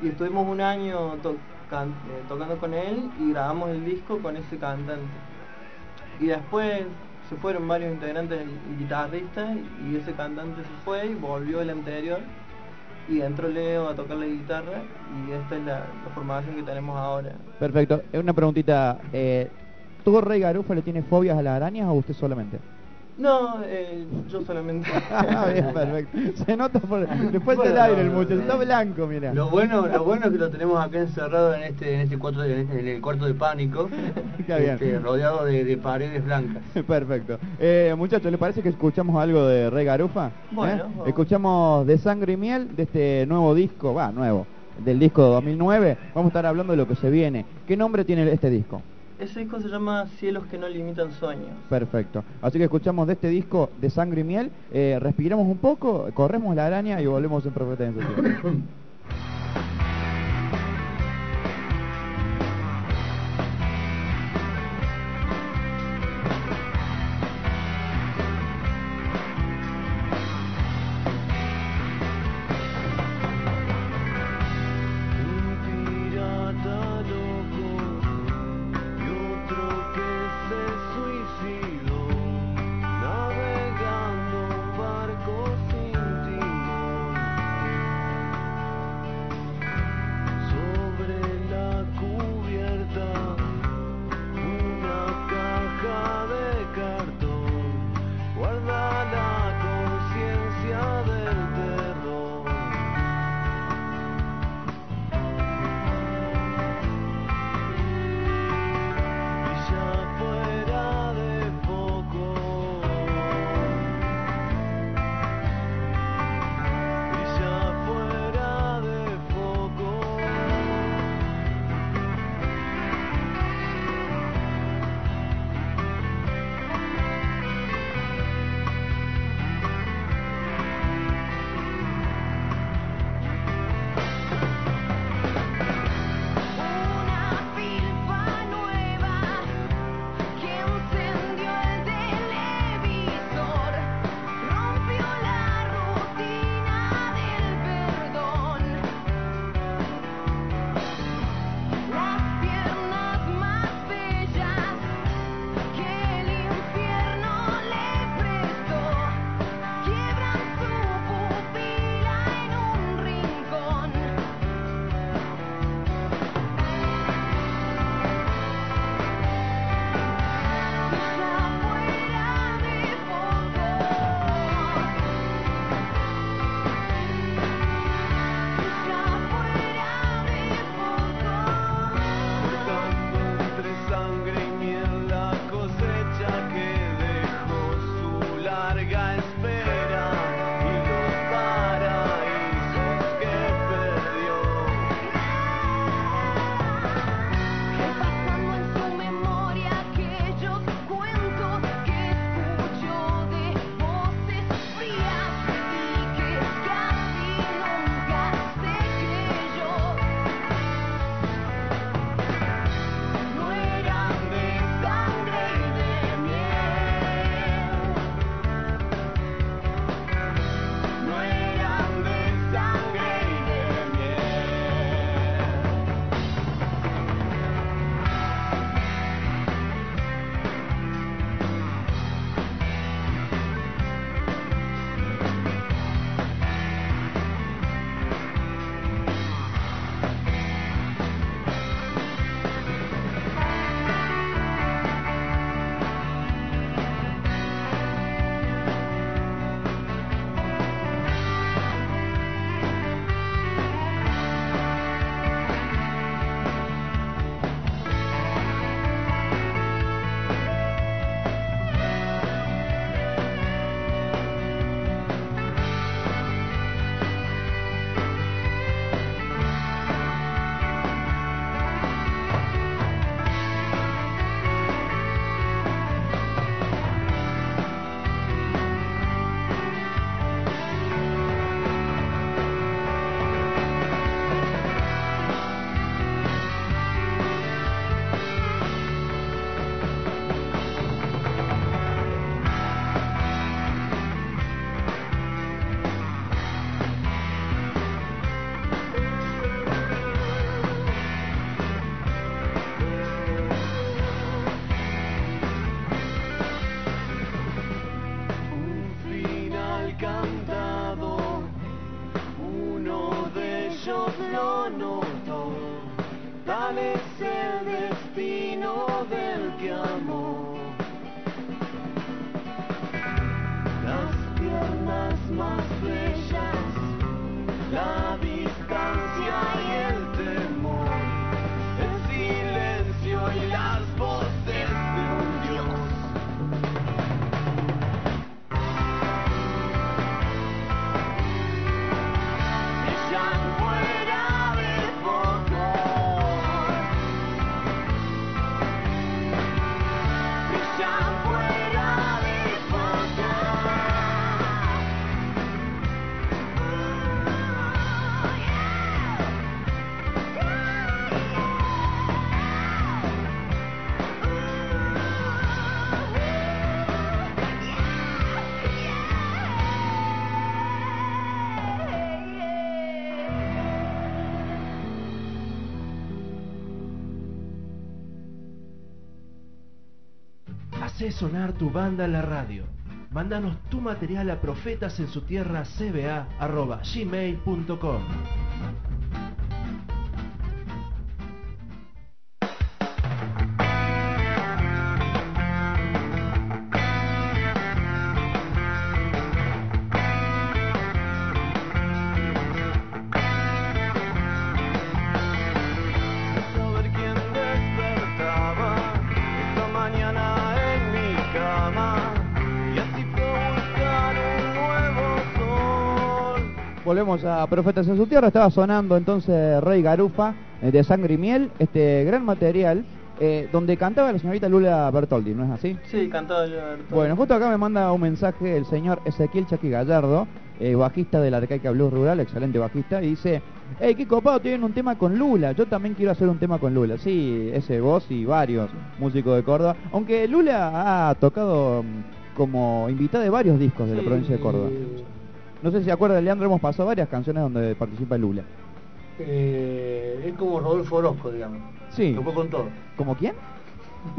y estuvimos un año to- can- eh, tocando con él y grabamos el disco con ese cantante y después se fueron varios integrantes el, el guitarrista y ese cantante se fue y volvió el anterior y entró Leo a tocar la guitarra y esta es la, formación que tenemos ahora
Perfecto. Eh, Una preguntita. Eh, ¿Todo Rey Garufa le tiene fobias a las arañas o usted solamente?
No, eh, yo solamente.
Ah, bien, perfecto. Se nota por. Después del aire el muchacho. Está blanco, mira.
Lo bueno, lo bueno es que lo tenemos acá encerrado en este, en este cuarto, en, este- en el cuarto de pánico,
Está bien.
este, rodeado de, de paredes blancas.
Perfecto. Eh, muchachos, ¿les parece que escuchamos algo de Rey Garufa?
Bueno,
¿Eh?
vamos.
Escuchamos de Sangre y Miel de este nuevo disco, va, nuevo, del disco 2009. Vamos a estar hablando de lo que se viene. ¿Qué nombre tiene este disco?
Ese disco se llama Cielos que no limitan sueños.
Perfecto. Así que escuchamos de este disco de Sangre y Miel, eh, respiramos un poco, corremos la araña y volvemos en Profeta en
Sonar tu banda en la radio. Mándanos tu material a profetas en su tierra gmail.com.
Volvemos a Profetas en su tierra, estaba sonando entonces Rey Garufa eh, de Sangre y Miel, este gran material eh, donde cantaba la señorita Lula Bertoldi, ¿no es así?
Sí, cantaba yo.
Bueno, justo acá me manda un mensaje el señor Ezequiel Chaki Gallardo, eh, bajista de la Arcaica Blues Rural, excelente bajista, y dice, hey, qué copado, tienen un tema con Lula, yo también quiero hacer un tema con Lula. Sí, ese vos y varios músicos de Córdoba, aunque Lula ha tocado mm, como invitada de varios discos de la provincia de Córdoba. No sé si se acuerdan, Leandro, hemos pasado varias canciones donde participa Lula.
Eh, es como Rodolfo Orozco, digamos.
Sí.
Tocó con todo.
¿Como quién?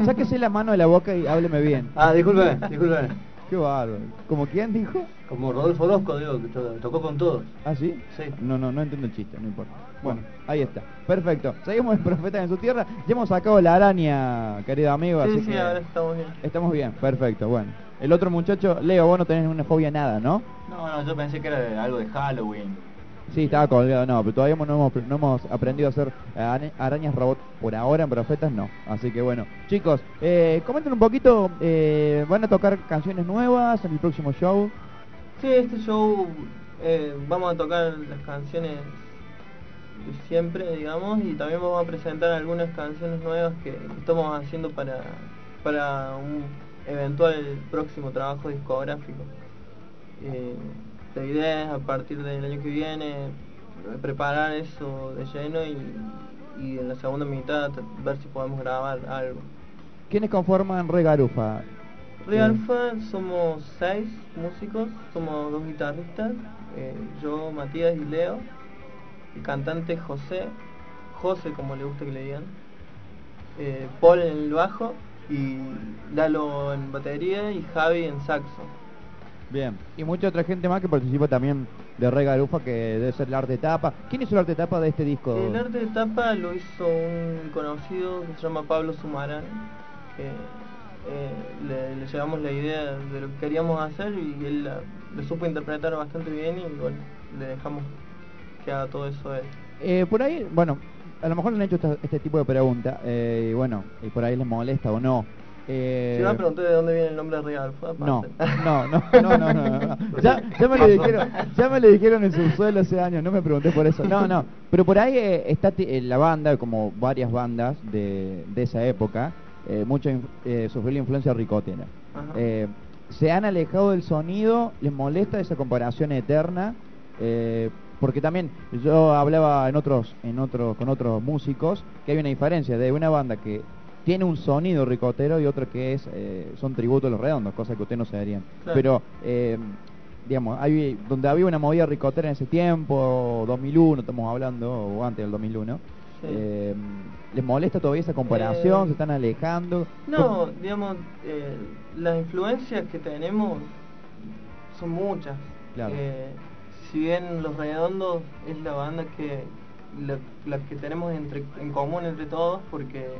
Sáquese la mano de la boca y hábleme bien.
Ah, discúlpeme, discúlpeme.
Qué bárbaro. ¿Como quién dijo?
Como Rodolfo Orozco, digo, que to- tocó con todos.
¿Ah, sí?
Sí.
No, no, no entiendo el chiste, no importa. Bueno, ahí está. Perfecto. Seguimos en Profeta en su tierra. Ya hemos sacado la araña, querido amigo,
Sí,
así
sí,
que
ahora estamos bien.
estamos bien. Perfecto, bueno. El otro muchacho, Leo, vos no tenés una fobia nada, ¿no?
No, no, yo pensé que era de- algo de Halloween.
Sí, estaba colgado, no, pero todavía no hemos, no hemos aprendido a hacer ara- arañas robot por ahora en Profetas, no. Así que bueno, chicos, eh, comenten un poquito, eh, ¿van a tocar canciones nuevas en el próximo show?
Sí, este show eh, vamos a tocar las canciones de siempre, digamos, y también vamos a presentar algunas canciones nuevas que estamos haciendo para, para un eventual próximo trabajo discográfico. Eh, la idea es a partir del año que viene eh, preparar eso de lleno y, y en la segunda mitad ver si podemos grabar algo.
¿Quiénes conforman Regarufa?
Real Fan somos seis músicos, somos dos guitarristas, eh, yo, Matías y Leo, el cantante José, José como le gusta que le digan, eh, Paul en el bajo y Lalo en batería y Javi en saxo.
Bien. Y mucha otra gente más que participa también de Regarufa, que debe ser el arte de tapa. ¿Quién hizo el arte de tapa de este disco?
El arte de tapa lo hizo un conocido que se llama Pablo Sumarán, que eh, le, le llevamos la idea de lo que queríamos hacer y él la, lo supo interpretar bastante bien y bueno, le dejamos que haga todo eso a él.
Eh, por ahí, bueno, a lo mejor le han hecho esta- este tipo de pregunta, eh, y bueno, y por ahí les molesta o no. Eh,
Si me pregunté de dónde viene el nombre Real, fue aparte.
No, no, no, no, no, no, no. Ya, ya me lo dijeron, ya me lo dijeron en subsuelo hace años, no me pregunté por eso. No, no, pero por ahí eh, está ti- eh, la banda, como varias bandas de, de esa época, eh, mucho inf- eh, sufrió la influencia ricotera.
Ajá.
Eh, se han alejado del sonido, les molesta esa comparación eterna, eh, porque también yo hablaba en otros, en otros, con otros músicos que hay una diferencia de una banda que tiene un sonido ricotero y otra que es eh, son tributos a los redondos, cosas que ustedes no sabrían.
Claro.
Pero eh, digamos, hay, donde había una movida ricotera en ese tiempo, 2001, estamos hablando, o antes del 2001.
Sí.
eh, ¿Les molesta todavía esa comparación?
Eh,
¿Se están alejando?
No, digamos, eh, las influencias que tenemos son muchas.
Claro.
Si bien Los Redondos es la banda que la, la que tenemos entre, en común entre todos, porque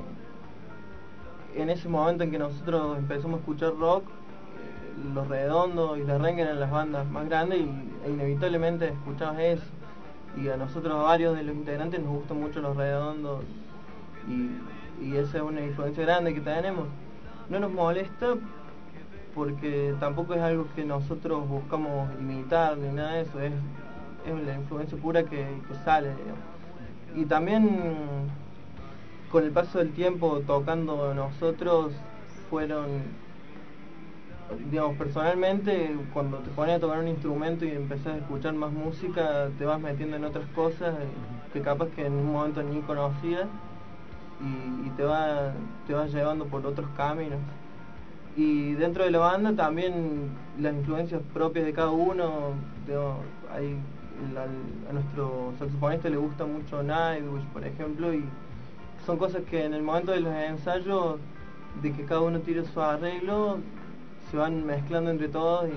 en ese momento en que nosotros empezamos a escuchar rock, eh, los redondos y los rengue eran las bandas más grandes y e inevitablemente escuchabas eso. Y a nosotros, a varios de los integrantes, nos gustan mucho los redondos y, y esa es una influencia grande que tenemos. No nos molesta porque tampoco es algo que nosotros buscamos imitar ni nada de eso, es, es la influencia pura que, que sale. digamos. Y también con el paso del tiempo tocando nosotros fueron, digamos, personalmente cuando te pones a tocar un instrumento y empezás a escuchar más música, te vas metiendo en otras cosas eh, que capaz que en un momento ni conocías y, y te va te vas llevando por otros caminos. Y dentro de la banda también las influencias propias de cada uno, digamos, hay el- al- a nuestro saxofonista le gusta mucho Nightwish, por ejemplo, y son cosas que en el momento de los ensayos, de que cada uno tire su arreglo, se van mezclando entre todos y,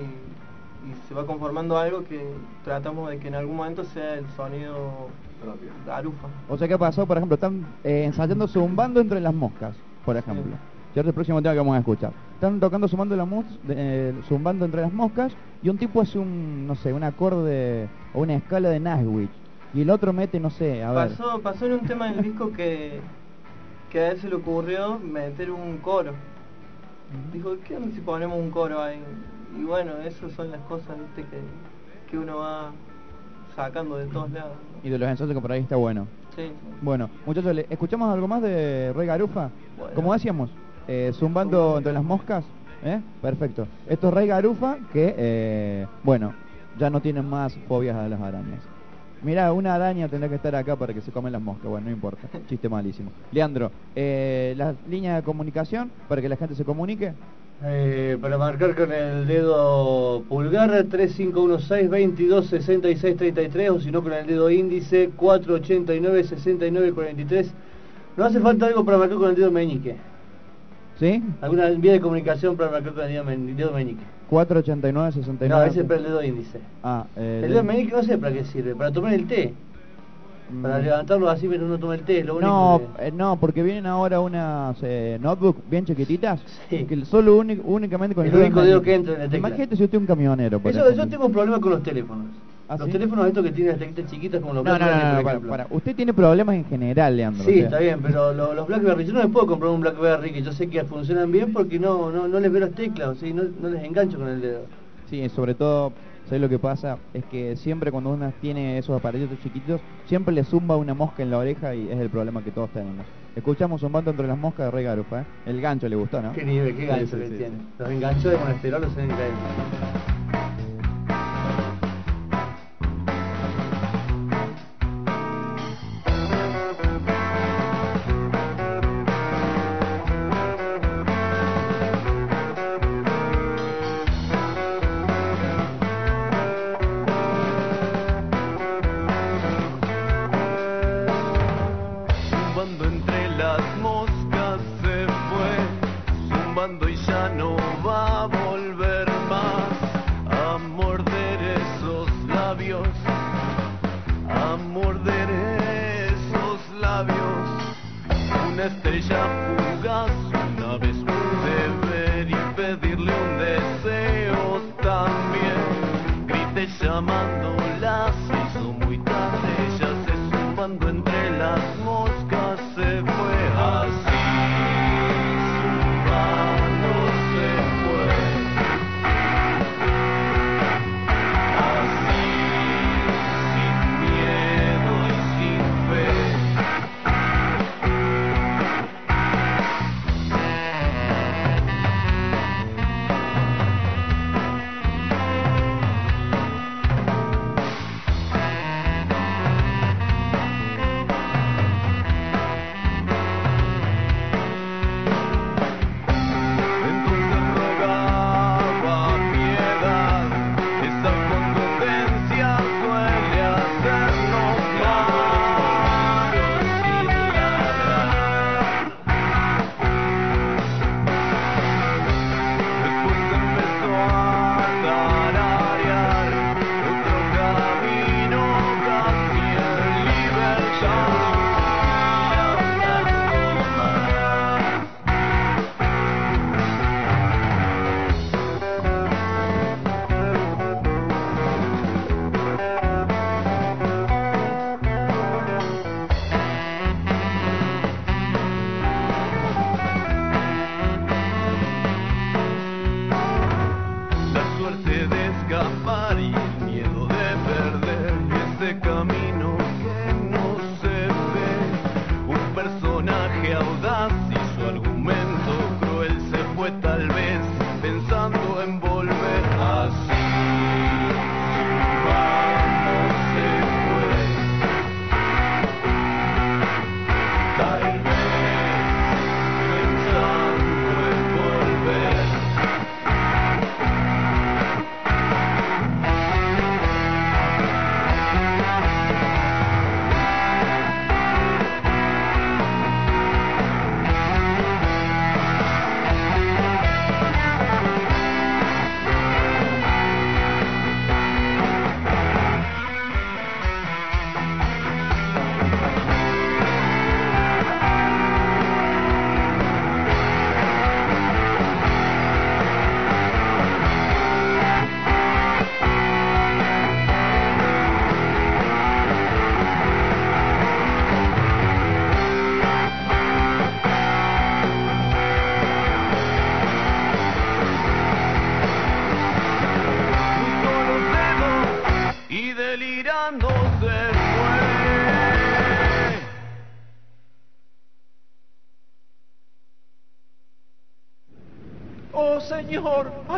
y se va conformando algo que tratamos de que en algún momento sea el sonido garufa.
O sea, ¿qué pasó? Por ejemplo, están eh, ensayando zumbando entre las moscas, por ejemplo. ¿Cierto? El próximo tema que vamos a escuchar. Están tocando zumbando, la mus de- eh, zumbando entre las moscas y un tipo hace un, no sé, un acorde o una escala de Nashwich. Y el otro mete, no sé, a ver.
Pasó, pasó en un tema del disco que, que a él se le ocurrió meter un coro. Dijo, ¿qué onda si ponemos un coro ahí? Y bueno, esas son las cosas ¿viste? Que, que uno va sacando de todos lados.
Y de los ensayos que por ahí está bueno.
Sí.
Bueno, muchachos, ¿le- ¿escuchamos algo más de Rey Garufa?
Bueno.
Como decíamos, eh, zumbando entre las moscas. ¿eh? Perfecto. Esto es Rey Garufa que, eh, bueno, ya no tienen más fobias a las arañas. Mirá, una araña tendrá que estar acá para que se comen las moscas. Bueno, no importa. Chiste malísimo. Leandro, eh, las líneas de comunicación para que la gente se comunique.
Eh, para marcar con el dedo pulgar 3516 22 66 33 o si no con el dedo índice 489 69 43. No hace falta algo para marcar con el dedo meñique.
¿Sí?
¿Alguna vía de comunicación para marcar con el dedo, men- dedo meñique?
489 69
No, ese es para el dedo índice.
Ah, eh,
El dedo meñique no sé para qué sirve, para tomar el té. Para
Mm.
levantarlo así mientras uno toma el té, es lo único
No,
que-
eh, no, porque vienen ahora unas eh, notebook bien chiquititas que solo uni- únicamente con
El único dedo
meñique.
que entra en la tecla.
Imagínate si usted es un camionero, por
Eso,
ejemplo.
yo tengo un problema con los teléfonos.
¿Ah,
los
sí?
teléfonos estos que tienen las chiquitas como los
No, no, no,
Blackberry,
no,
por
para,
ejemplo.
para. Usted tiene problemas en general, Leandro.
Sí,
o sea.
está bien, pero lo- los Blackberry, yo no me puedo comprar un Blackberry que yo sé que funcionan bien porque no, no, no les veo las teclas, o sea, no, no les engancho con el dedo.
Sí, sobre todo, ¿sabes lo que pasa? Es que siempre cuando uno tiene esos aparatos chiquititos, siempre le zumba una mosca en la oreja y es el problema que todos tenemos. Escuchamos zumbando entre las moscas de Rey Garufa, ¿eh? El gancho le gustó, ¿no?
Qué nivel, qué gancho
sí,
que
sí.
tiene. Los enganchos de monasterol son increíbles.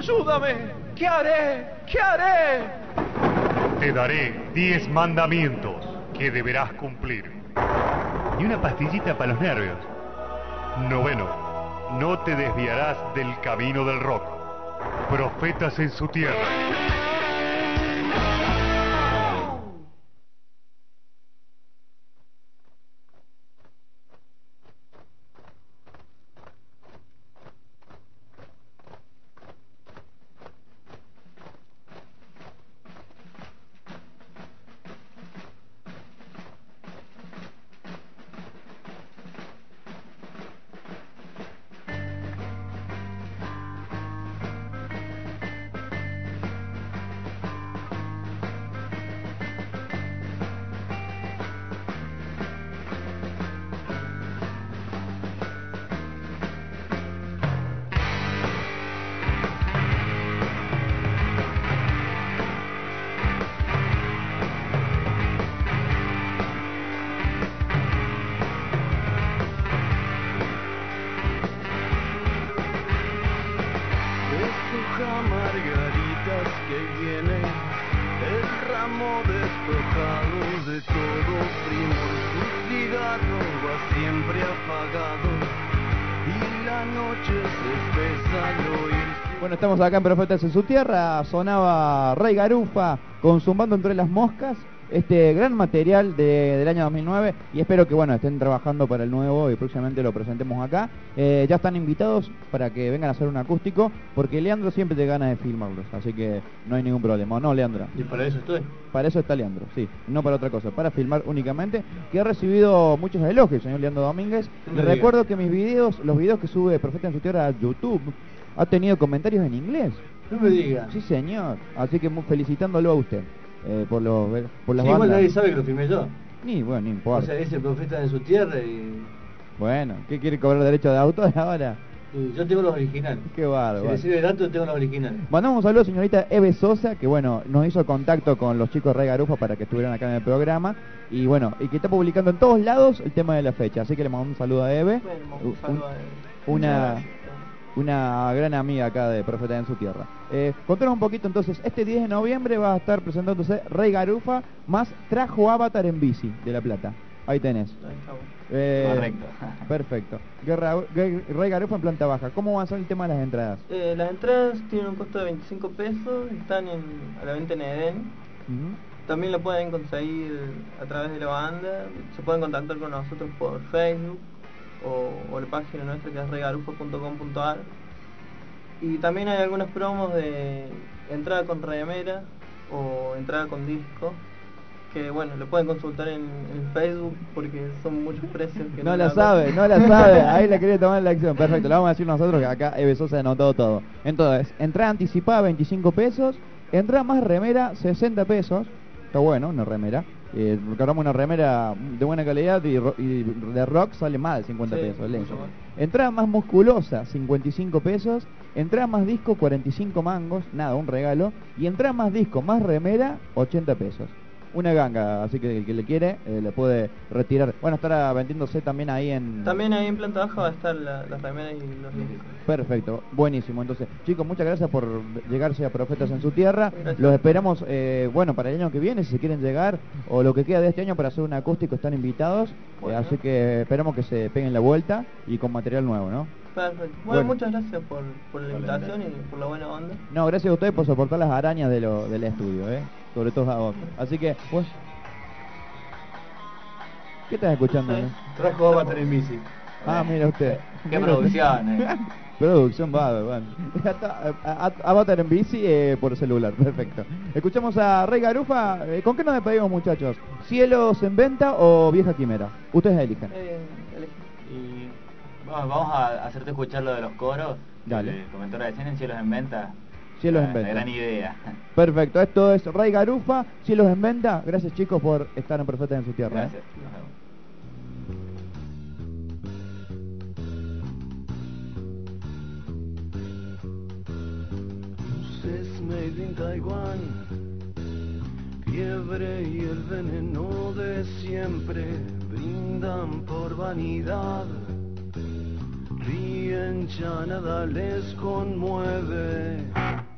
Ayúdame. ¿Qué haré? ¿Qué haré?
Te daré diez mandamientos que deberás cumplir. Y una pastillita para los nervios. Noveno, no te desviarás del camino del rock. Profetas en su tierra.
Estamos acá en Profetas en su tierra. Sonaba Rey Garufa con Zumbando entre las moscas. Este gran material de- del año 2009 y espero que bueno estén trabajando para el nuevo y próximamente lo presentemos acá. Eh, ya están invitados para que vengan a hacer un acústico porque Leandro siempre te gana de filmarlos, así que no hay ningún problema. ¿O ¿No, Leandro?
Y para eso estoy.
Para eso está Leandro, sí, no para otra cosa, para filmar únicamente, que ha recibido muchos elogios, señor Leandro Domínguez.
No
Le recuerdo que mis videos, los videos que sube Profeta en su tierra a YouTube, ha tenido comentarios en inglés.
No me diga.
Sí, señor. Así que mu- felicitándolo a usted eh, por, los, por las
Sí, igual
bandas.
nadie sabe que lo filmé yo.
Ni, bueno, ni
O
importa.
sea, ese profeta en su tierra y,
Bueno, ¿qué quiere cobrar derecho de autor ahora?
yo tengo los originales.
Qué bárbaro.
Si le sirve tanto, tengo los originales.
Mandamos un saludo a señorita Eve Sosa, que bueno, nos hizo contacto con los chicos de Rey Garufa para que estuvieran acá en el programa. Y bueno, y que está publicando en todos lados el tema de la fecha. Así que le mandamos un saludo a Eve.
Bueno, un
Un-
saludo a él.
una. Una gran amiga acá de Profeta en su tierra. Eh, contanos un poquito entonces, este 10 de noviembre va a estar presentándose Rey Garufa más Trajo Avatar en bici de La Plata. Ahí tenés. Eh,
Correcto.
Perfecto. Guerra- Rey Garufa en planta baja. ¿Cómo va a ser el tema de las entradas?
Eh, las entradas tienen un costo de 25 pesos, están en, a la venta en Eden.
Ujú.
También la pueden conseguir a través de la banda, se pueden contactar con nosotros por Facebook o, o la página nuestra que es regarufa.com.ar. Y también hay algunas promos de entrada con remera o entrada con disco, que bueno, lo pueden consultar en, en Facebook porque son muchos precios que
No
me
la sabe, no la sabe. Ahí la quería tomar la acción. Perfecto, la vamos a decir nosotros que acá Eve Sosa ha anotado todo. Entonces, entrada anticipada 25 pesos, entrada más remera 60 pesos. Está bueno, una remera. Eh, una remera de buena calidad y, ro- y de rock sale más de 50
Sí,
pesos.
mucho más.
Entrada más musculosa 55 pesos, entrada más disco 45 mangos, nada, un regalo. Y entrada más disco más remera 80 pesos. Una ganga, así que el que le quiere eh, le puede retirar. Bueno, estará vendiéndose también ahí en...
También ahí en planta baja va a estar la, las remeras y los discos.
Perfecto, buenísimo. Entonces, chicos, muchas gracias por llegarse a Profetas en su tierra.
Gracias.
Los esperamos, eh, bueno, para el año que viene, si se quieren llegar, o lo que queda de este año para hacer un acústico, están invitados. Eh, así que esperamos que se peguen la vuelta y con material nuevo, ¿no?
Perfecto. Bueno,
Bueno.
muchas gracias por, por la invitación y por la buena onda.
No, gracias a ustedes por soportar las arañas de lo, del estudio, ¿eh? Sobre todo a vos. Así que, pues... ¿Qué estás escuchando? eh?
Trajo Avatar en bici.
Ah, mira usted.
Qué
Mira
producción,
usted.
eh.
Producción, va, va. Está, a- a- Avatar en bici eh, por celular, perfecto. Escuchamos a Rey Garufa. Eh, ¿Con qué nos despedimos, muchachos? ¿Cielos en venta o Vieja Quimera? Ustedes eligen.
Eh,
bueno, vamos a hacerte escuchar lo de los coros.
Dale.
El comentor de escena en Cielos en Venta.
Cielos
La-
en venta.
La gran idea.
Perfecto, esto es Rey Garufa, Cielos en venta. Gracias, chicos, por estar en Perfecta en su tierra. ¿eh?
Gracias. Nos vemos.
Luces made in Taiwan, fiebre y el veneno de siempre brindan por vanidad. Sonríen ya nada les conmueve.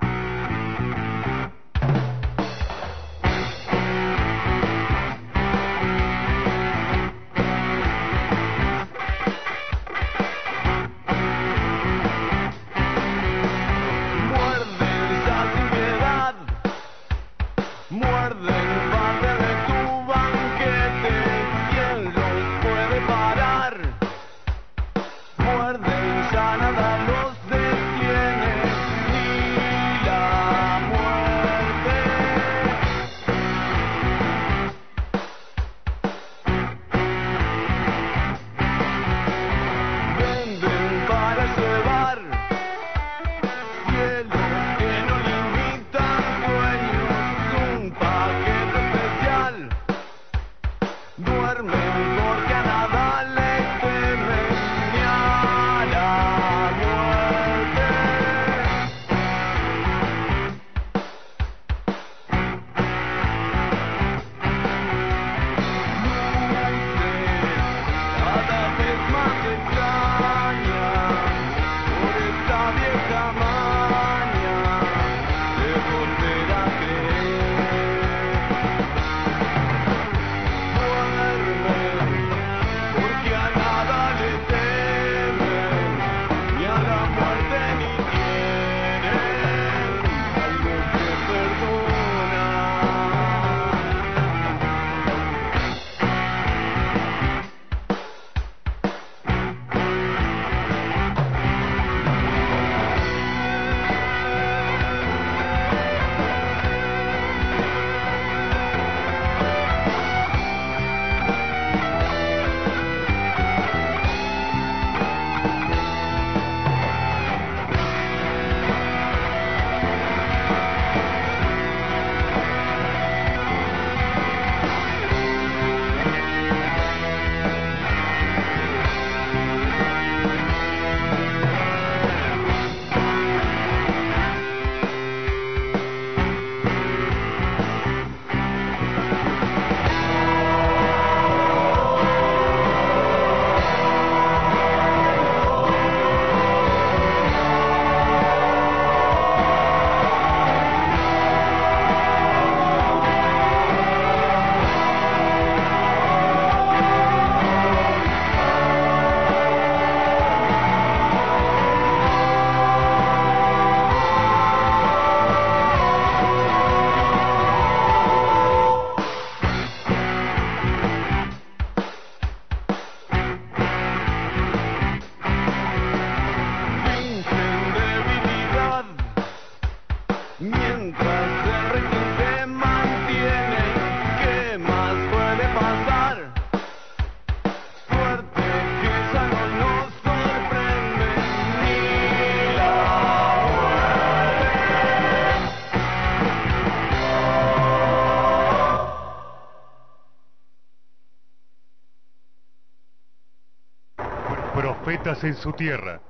En su tierra.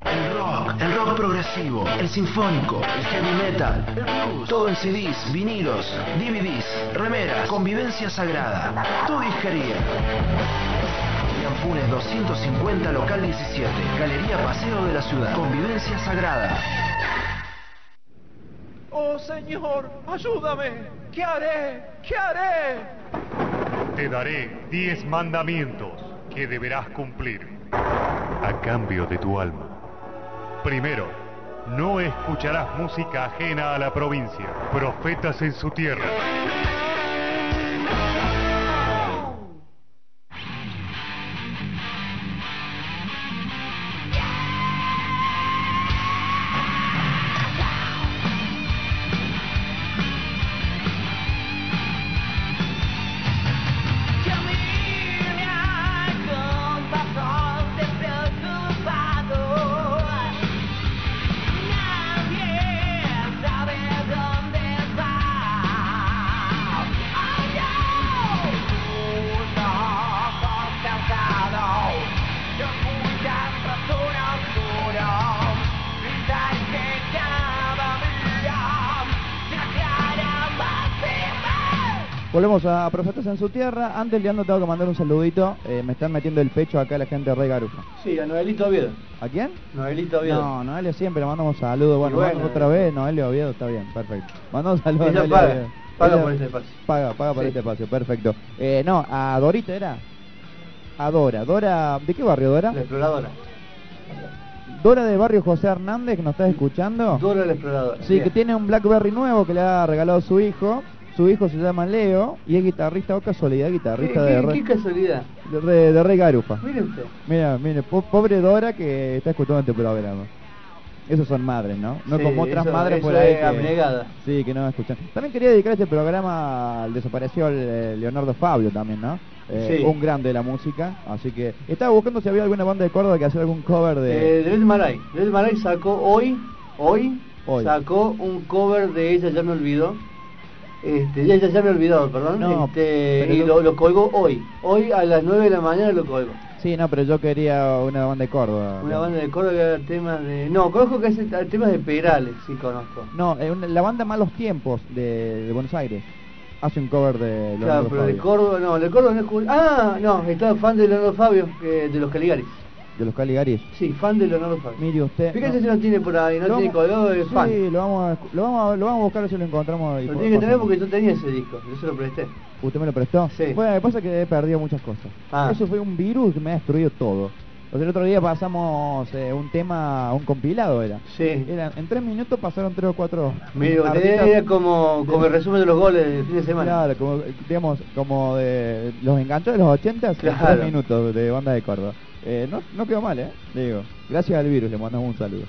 El rock, el rock progresivo, el sinfónico, el heavy metal, el blues, todo en CDs, vinilos, DVDs, remeras, convivencia sagrada, tu disquería. Funes 250, local 17, Galería Paseo de la Ciudad, convivencia sagrada.
Oh Señor, ayúdame. ¿Qué haré? ¿Qué haré?
Te daré diez mandamientos que deberás cumplir a cambio de tu alma. Primero, no escucharás música ajena a la provincia. Profetas en su tierra.
A Profetas en su tierra. Antes, Leandro, tengo que mandar un saludito. Eh, me están metiendo el pecho acá la gente de Rey Garufa.
Sí, a Noelito Oviedo.
¿A quién?
Noelito Oviedo.
No, Noelia siempre le mandamos saludos. Bueno,
bueno,
mandamos otra vez, Noelia Oviedo, está bien, perfecto. Mandamos saludos
Ella
a
paga,
Oviedo.
paga
Ella
por este espacio.
Paga, paga por
Sí.
este espacio, perfecto. Eh, no, a Dorita era. A Dora. Dora, ¿de qué barrio Dora?
La exploradora.
Dora de barrio José Hernández, que nos estás escuchando.
Dora la exploradora.
Sí,
Bien.
que tiene un Blackberry nuevo que le ha regalado su hijo. Su hijo se llama Leo y es guitarrista, o casualidad, guitarrista
¿Qué,
de,
qué,
Re-
qué casualidad.
de, Re- de Rey Garufa.
Mire usted.
Mira, mire, po- pobre Dora que está escuchando este programa. Esos son madres, ¿no? No
Sí,
como otras
eso-
madres
eso
por ahí
es
que...
abnegada.
Sí, que no escuchan. También quería dedicar este programa al desaparecido Leonardo Fabio también, ¿no? Eh,
Sí.
Un grande de la música, así que estaba buscando si había alguna banda de Córdoba que hacía algún cover de...
Eh, Dredd Maray. Dredd Maray sacó hoy, hoy,
Hoy.
sacó un cover de Ella ya me olvidó. Este, ya, ya me olvidó, perdón.
No,
este, y
lo-
lo, colgó hoy. Hoy a las 9 de la mañana lo colgó.
Sí, no, pero yo quería una banda de Córdoba.
Una banda de Córdoba temas de... No, conozco que hace temas de Perales, sí conozco.
No, eh, una- la banda Malos Tiempos de, de Buenos Aires hace un cover de
Claro, pero de. Córdoba, no, de Córdoba no es Ah, no, estaba fan de Leonardo Fabio, que- de los Caligaris.
De los Caligaris.
Sí, fan de Leonardo Fabio.
Mire usted.
Fíjese
no.
si no tiene por ahí, no
Lo
tiene colgado de fan.
Sí, lo vamos, a, lo, vamos a, lo vamos a buscar si lo encontramos. y
Lo
po-
tiene que tener porque yo tenía ese disco, yo se lo presté.
¿Usted me lo prestó?
Sí.
Bueno, me pasa que he perdido muchas cosas.
Ah.
Eso fue un virus que me ha destruido todo. O sea, el otro día pasamos eh, un tema, un compilado era.
Sí.
Era- en tres minutos pasaron tres o cuatro. Artistas.
era como, como el resumen de los goles del fin de semana.
Claro, como, digamos, como de los enganchos de los 80
Claro.
tres minutos de banda de Córdoba. Eh, no, no quedó mal, ¿eh? Le digo, gracias al virus le mandamos un saludo.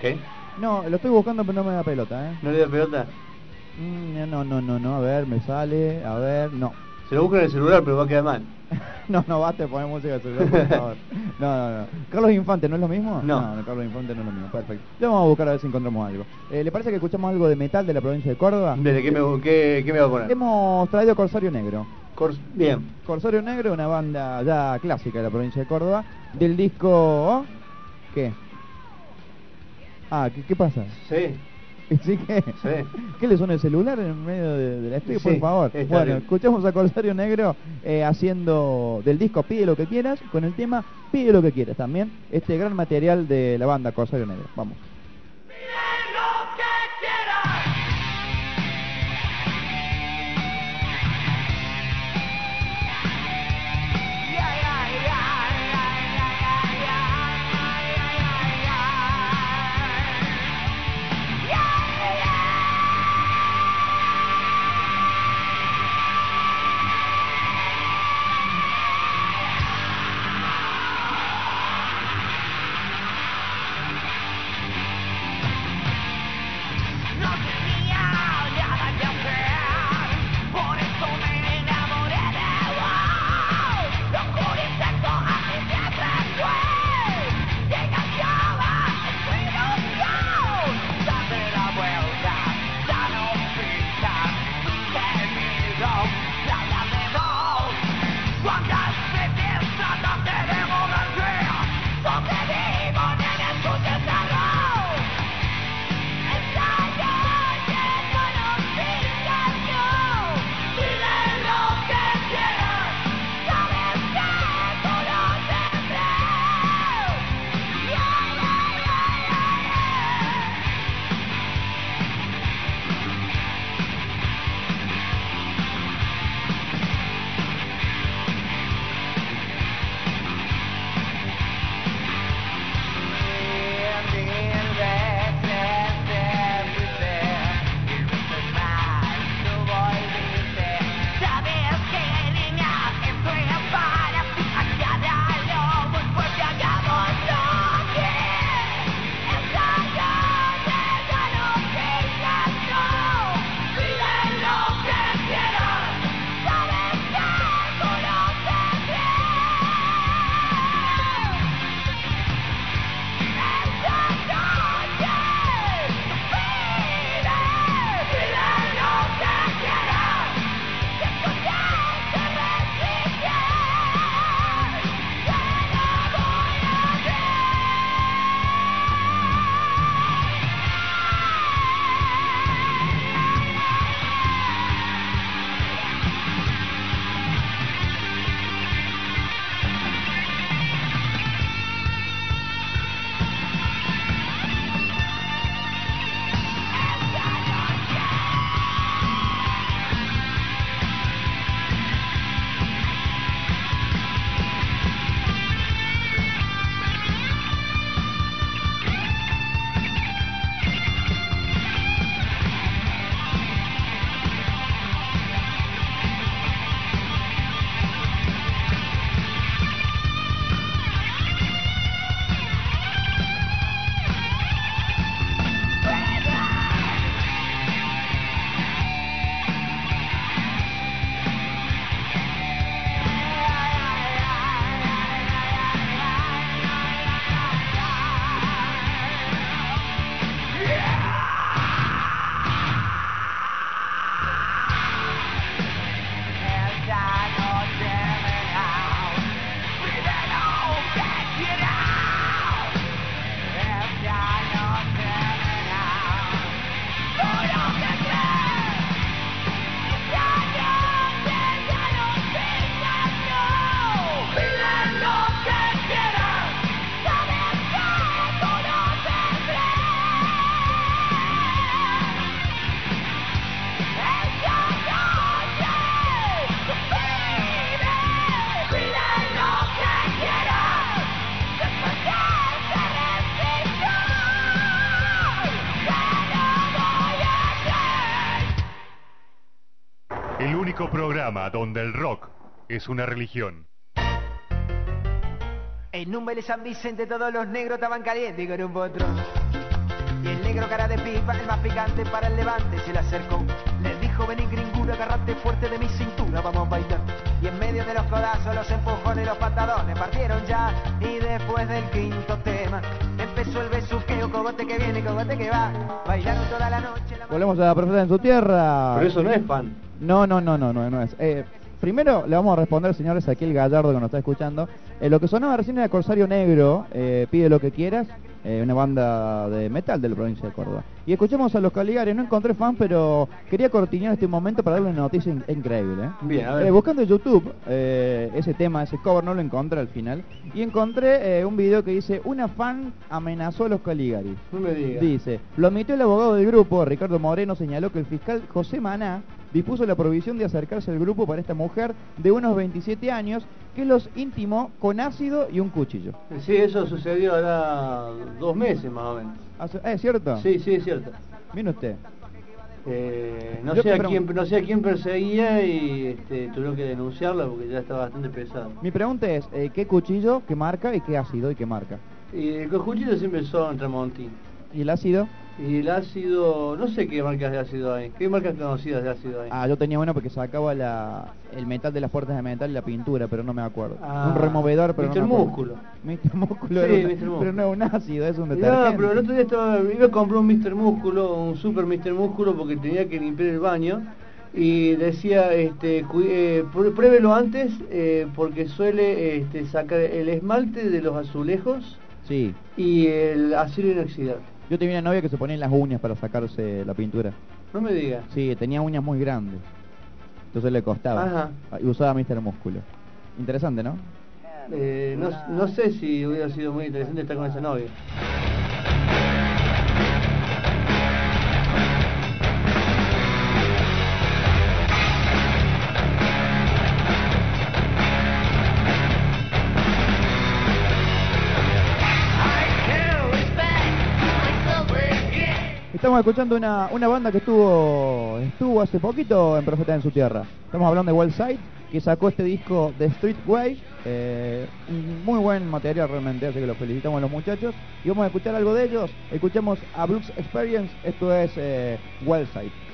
¿Qué?
No, lo estoy buscando pero no me da pelota, ¿eh?
¿No le da pelota?
Mm, no, no, no, no, a ver, me sale, a ver, no.
Se lo busca en el celular, pero va a quedar mal.
No, no, basta poner música de celular, por favor. No, no, no. Carlos Infante, ¿no es lo mismo?
No.
no Carlos Infante no es lo mismo, perfecto. Ya vamos a buscar a ver si encontramos algo. Eh, ¿Le parece que escuchamos algo de metal de la provincia de Córdoba?
¿Desde qué me, qué, qué me va a poner?
Hemos traído Corsario Negro.
Cors- Bien.
Corsario Negro, una banda ya clásica de la provincia de Córdoba, del disco... ¿Qué? Ah, ¿qué, qué pasa?
Sí.
¿Sí que?
Sí.
¿Qué le suena el celular en medio de, de la estudio, por favor? Bueno,
terrible.
escuchamos a Corsario Negro eh, haciendo del disco Pide lo que quieras, con el tema Pide lo que quieras también, este gran material de la banda Corsario Negro. Vamos.
Programa donde el rock es una religión.
En de San Vicente todos los negros estaban calientes con un potrón. Y el negro cara de pipa, el más picante para el levante, se le acercó. Le dijo, vení gringura, agarrate fuerte de mi cintura, vamos a bailar. Y en medio de los codazos, los empujones y los patadones partieron ya. Y después del quinto tema, empezó el besuqueo, cogote que viene, cogote que va. Bailaron toda la noche. La...
Volvemos a Profeta en su tierra.
Pero eso no es fan.
No, no, no, no, no, no es. Eh, primero le vamos a responder, señores, aquí el Gallardo que nos está escuchando. Eh, lo que sonaba recién era Corsario Negro, eh, Pide lo que quieras, eh, una banda de metal de la provincia de Córdoba. Y escuchemos a los Caligares, no encontré fan, pero quería cortinar este momento para darle una noticia in- increíble. ¿eh?
Bien, a ver.
Eh, buscando en YouTube eh, ese tema, ese cover, no lo encontré al final. Y encontré eh, un video que dice, una fan amenazó a los Caligaris.
No me digas.
Dice, lo admitió el abogado del grupo, Ricardo Moreno, señaló que el fiscal José Maná dispuso la prohibición de acercarse al grupo para esta mujer de unos 27 años que los intimó con ácido y un cuchillo.
Sí, eso sucedió ahora dos meses más o menos.
¿Es cierto?
Sí, sí, es cierto.
Mire usted.
Eh, no,
Yo
sé a quién, no sé a quién perseguía y este, tuvieron que denunciarla porque ya está bastante pesado.
Mi pregunta es, eh, ¿qué cuchillo, qué marca y qué ácido y qué marca?
Y el cojuchito siempre son Tramontín.
¿Y el ácido?
Y el ácido, no sé qué marcas de ácido hay. ¿Qué marcas conocidas de ácido hay?
Ah, yo tenía uno porque sacaba la, el metal de las puertas de metal y la pintura, pero no me acuerdo.
Ah,
un removedor, pero no me acuerdo.
Músculo.
Mr. Músculo,
Sí,
era una-
Mr. Músculo.
pero no es un ácido, es un
No,
detergente.
pero el otro día estaba, iba a comprar un Mr. Músculo, un super Mr. Músculo porque tenía que limpiar el baño y decía, este, eh, pruébelo antes eh, porque suele este, sacar el esmalte de los azulejos
Sí.
y el acero inoxidable.
Yo tenía una novia que se ponía en las uñas para sacarse la pintura.
No me digas.
Sí, tenía uñas muy grandes. Entonces le costaba.
Ajá.
Y usaba Mr. Músculo. Interesante, ¿no?
Eh, no, no sé si hubiera sido muy interesante estar con esa novia.
Estamos escuchando una, una banda que estuvo estuvo hace poquito en Profeta en su Tierra. Estamos hablando de Wellside, que sacó este disco de Streetway. Eh, muy buen material realmente, así que los felicitamos a los muchachos. Y vamos a escuchar algo de ellos. Escuchamos a Brooks Experience, esto es eh, Wellside.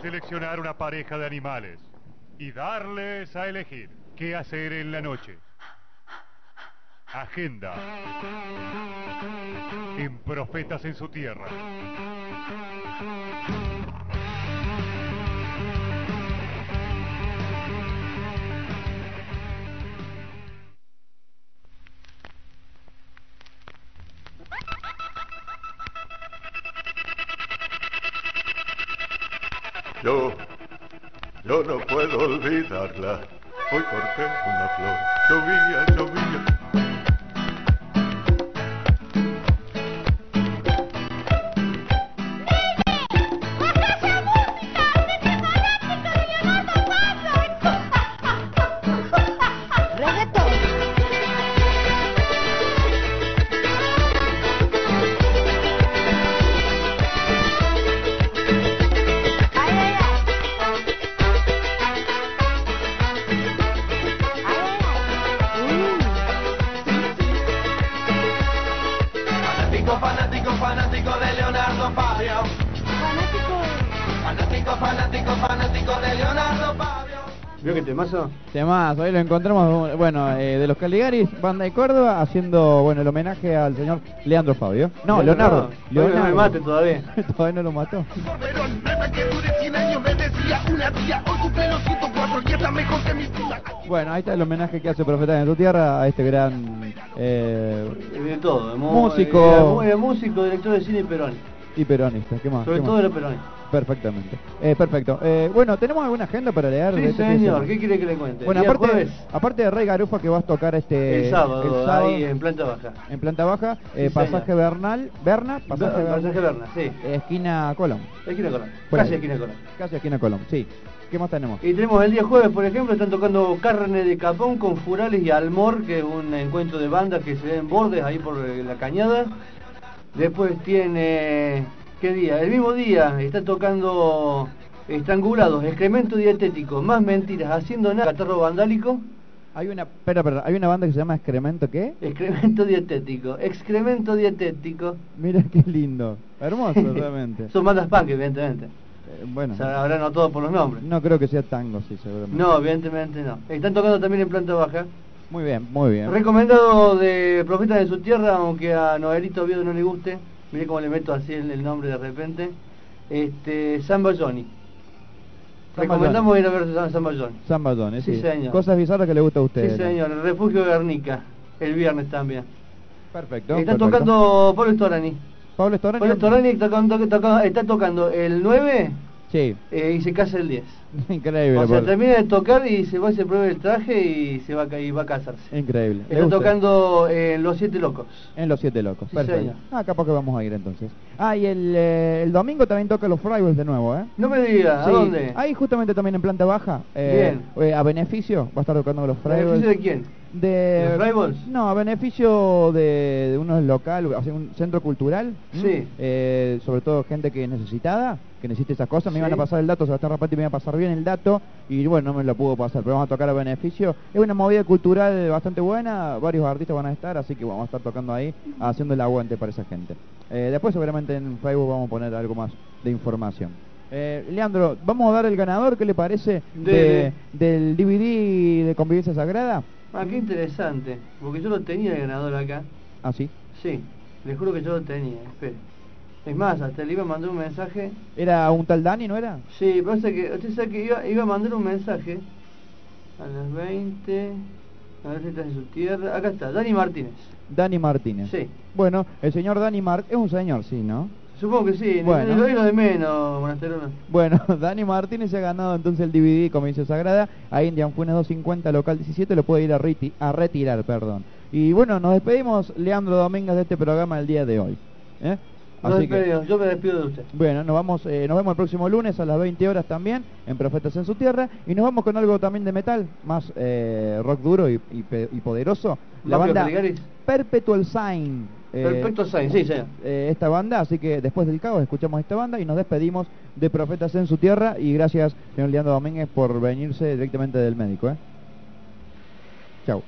Seleccionar una pareja de animales y darles a elegir qué hacer en la noche. Agenda. En Profetas en su Tierra.
好了。
Temás, hoy lo encontramos, bueno, eh, de los Caligaris, banda de Córdoba, haciendo, bueno, el homenaje al señor Leandro Fabio. No, Leonardo.
No, no me mate todavía.
todavía no lo mató. Bueno, ahí está el homenaje que hace Profeta en tu Tierra a este gran eh,
De todo,
músico
músico, director de cine y perón.
y peronista. ¿Qué más?
Sobre
¿Qué
todo
más?
era peronista.
Perfectamente. Eh, perfecto. Eh, bueno, ¿tenemos alguna agenda para leer?
Sí,
este
señor. ¿Qué quiere que le cuente?
Bueno, aparte,
jueves,
aparte de Rey Garufa que vas a tocar este
el sábado,
el sábado
ahí en planta baja.
en planta baja, eh,
Sí,
pasaje
señor.
Bernal, Berna, pasaje,
Be-
Bernal,
pasaje Berna, sí.
esquina Colón.
Esquina Colón.
Bueno,
Casi esquina Colón.
Casi esquina Colón, sí. ¿Qué más tenemos?
Y tenemos el día jueves, por ejemplo, están tocando Carne de Capón con Furales y Almor, que es un encuentro de bandas que se ven bordes ahí por la cañada. Después tiene, ¿qué día? El mismo día está tocando Estrangulados, Excremento Dietético, Más Mentiras, Haciendo Nada, Catarro Vandálico.
Hay una, espera, espera, hay una banda que se llama Excremento, ¿qué?
Excremento Dietético, Excremento Dietético.
Mira qué lindo, hermoso realmente.
Son bandas punk, evidentemente.
Eh, bueno,
O sea, habrán notado por los nombres.
no creo que sea tango, sí, seguramente.
No, evidentemente no. Están tocando también en planta baja.
Muy bien, muy bien.
Recomendado de Profetas de su Tierra, aunque a Noelito Oviedo no le guste. Mire cómo le meto así el, el nombre de repente. Este, Samba Johnny. Recomendamos ir a ver San- Johnny.
San Badones, sí.
Sí, señor.
Cosas bizarras que le gusta a usted.
Sí, señor. El Refugio Guernica. El viernes también.
Perfecto. Perfecto.
tocando Pablo Storani.
Pablo Storani.
Pablo Storani está tocando, está tocando el 9
Sí,
eh, y se casa el 10.
increíble.
O sea, termina de tocar y se va a hacer prueba el traje y se va y va a casarse.
Increíble. ¿Le
Está tocando en Los Siete Locos.
En Los Siete Locos.
Sí,
Perfecto.
señor.
Ah, capaz que vamos a ir entonces. Ah, y el, eh, el domingo también toca los Fridays de nuevo, ¿eh?
No me digas, ¿a dónde?
Ahí justamente también en planta baja. eh, eh, a beneficio va a estar tocando los Fridays.
¿Beneficio de quién?
De,
¿De los?
No, a beneficio de, de unos local, o sea, un centro cultural.
Sí.
Eh, sobre todo gente que es necesitada, que necesita esas cosas. Me
Sí.
iban a pasar el dato, Sebastián Rapati me iba a pasar bien el dato y bueno, no me lo pudo pasar, pero vamos a tocar a beneficio. Es una movida cultural bastante buena, varios artistas van a estar, así que vamos a estar tocando ahí, haciendo el aguante para esa gente. Eh, después seguramente en Facebook vamos a poner algo más de información. Eh, Leandro, vamos a dar el ganador, ¿qué le parece?
De-
del DVD de Convivencia Sagrada.
Ah, qué interesante. Porque yo lo tenía el ganador acá.
Ah, sí.
Sí, le juro que yo lo tenía. Espere. Es más, hasta le iba a mandar un mensaje.
¿Era un tal Dani, no era?
Sí, pasa que usted sabe que iba, iba a mandar un mensaje a las 20. A ver si está en su tierra. Acá está, Dani Martínez.
Dani Martínez.
Sí.
Bueno, el señor Dani Martínez, es un señor, sí, ¿no?
Supongo que sí,
Bueno.
lo de menos, Monasterona.
Bueno, Dani Martínez se ha ganado entonces el DVD Convivencia Sagrada, ahí en Dianfunes 250, local 17, lo puede ir a, reti- a retirar, perdón. Y bueno, nos despedimos, Leandro Domínguez, de este programa el día de hoy. ¿eh?
Nos
Así que-
despedimos, yo me despido de usted.
Bueno, nos vamos, eh, nos vemos el próximo lunes a las 20 horas también en Profetas en su Tierra y nos vamos con algo también de metal, más eh, rock duro y, y y poderoso. La
¿Mafia
banda? Perpetual Sign. Eh,
Perfecto sí, señor.
eh, esta banda, así que después del caos escuchamos esta banda y nos despedimos de Profetas en su Tierra y gracias, señor Leandro Domínguez, por venirse directamente del médico. ¿eh? Chau.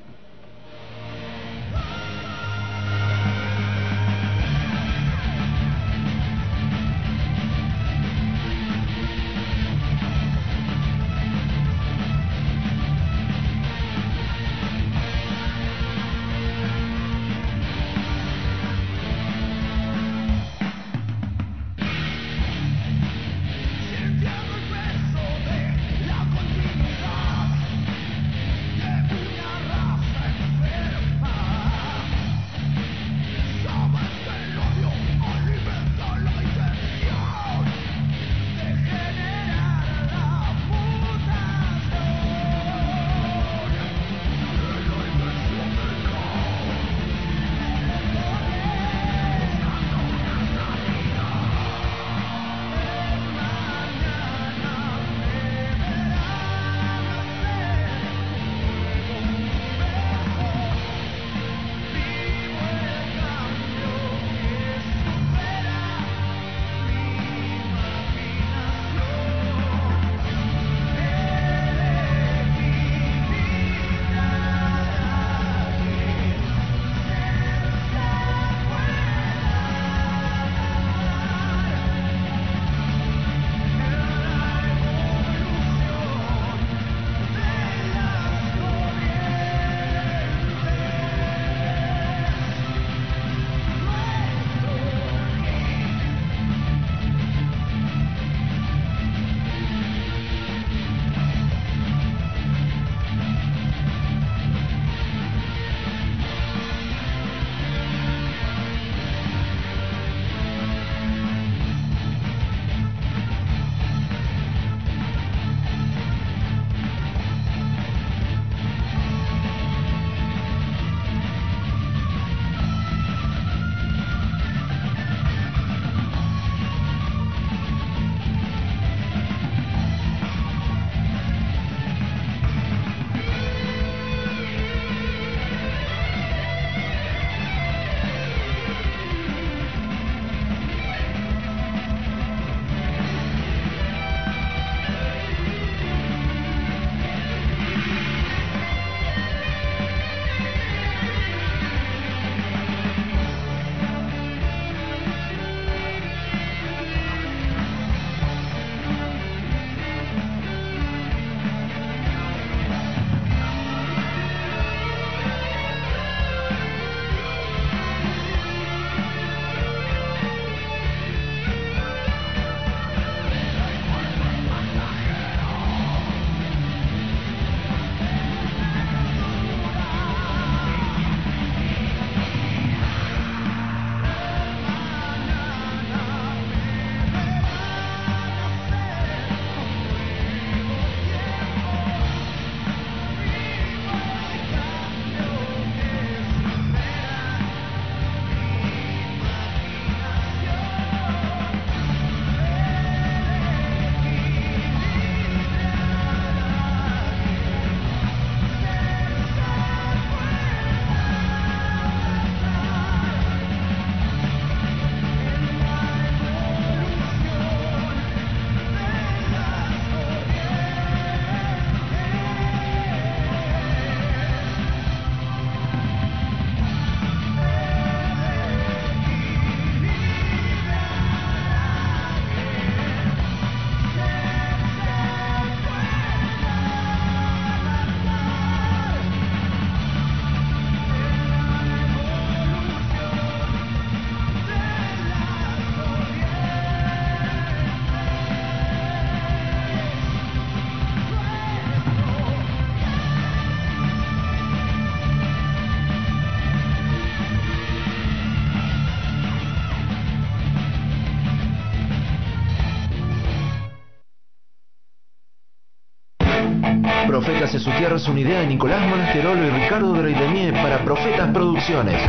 Su tierra es una idea de Nicolás Monasterolo y Ricardo Droidemier para Profetas Producciones.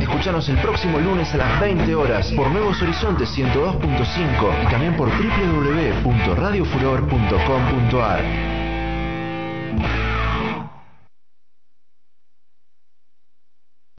Escuchanos el próximo lunes a las 20 horas por Nuevos Horizontes 102.5 y también por www.radiofuror.com.ar.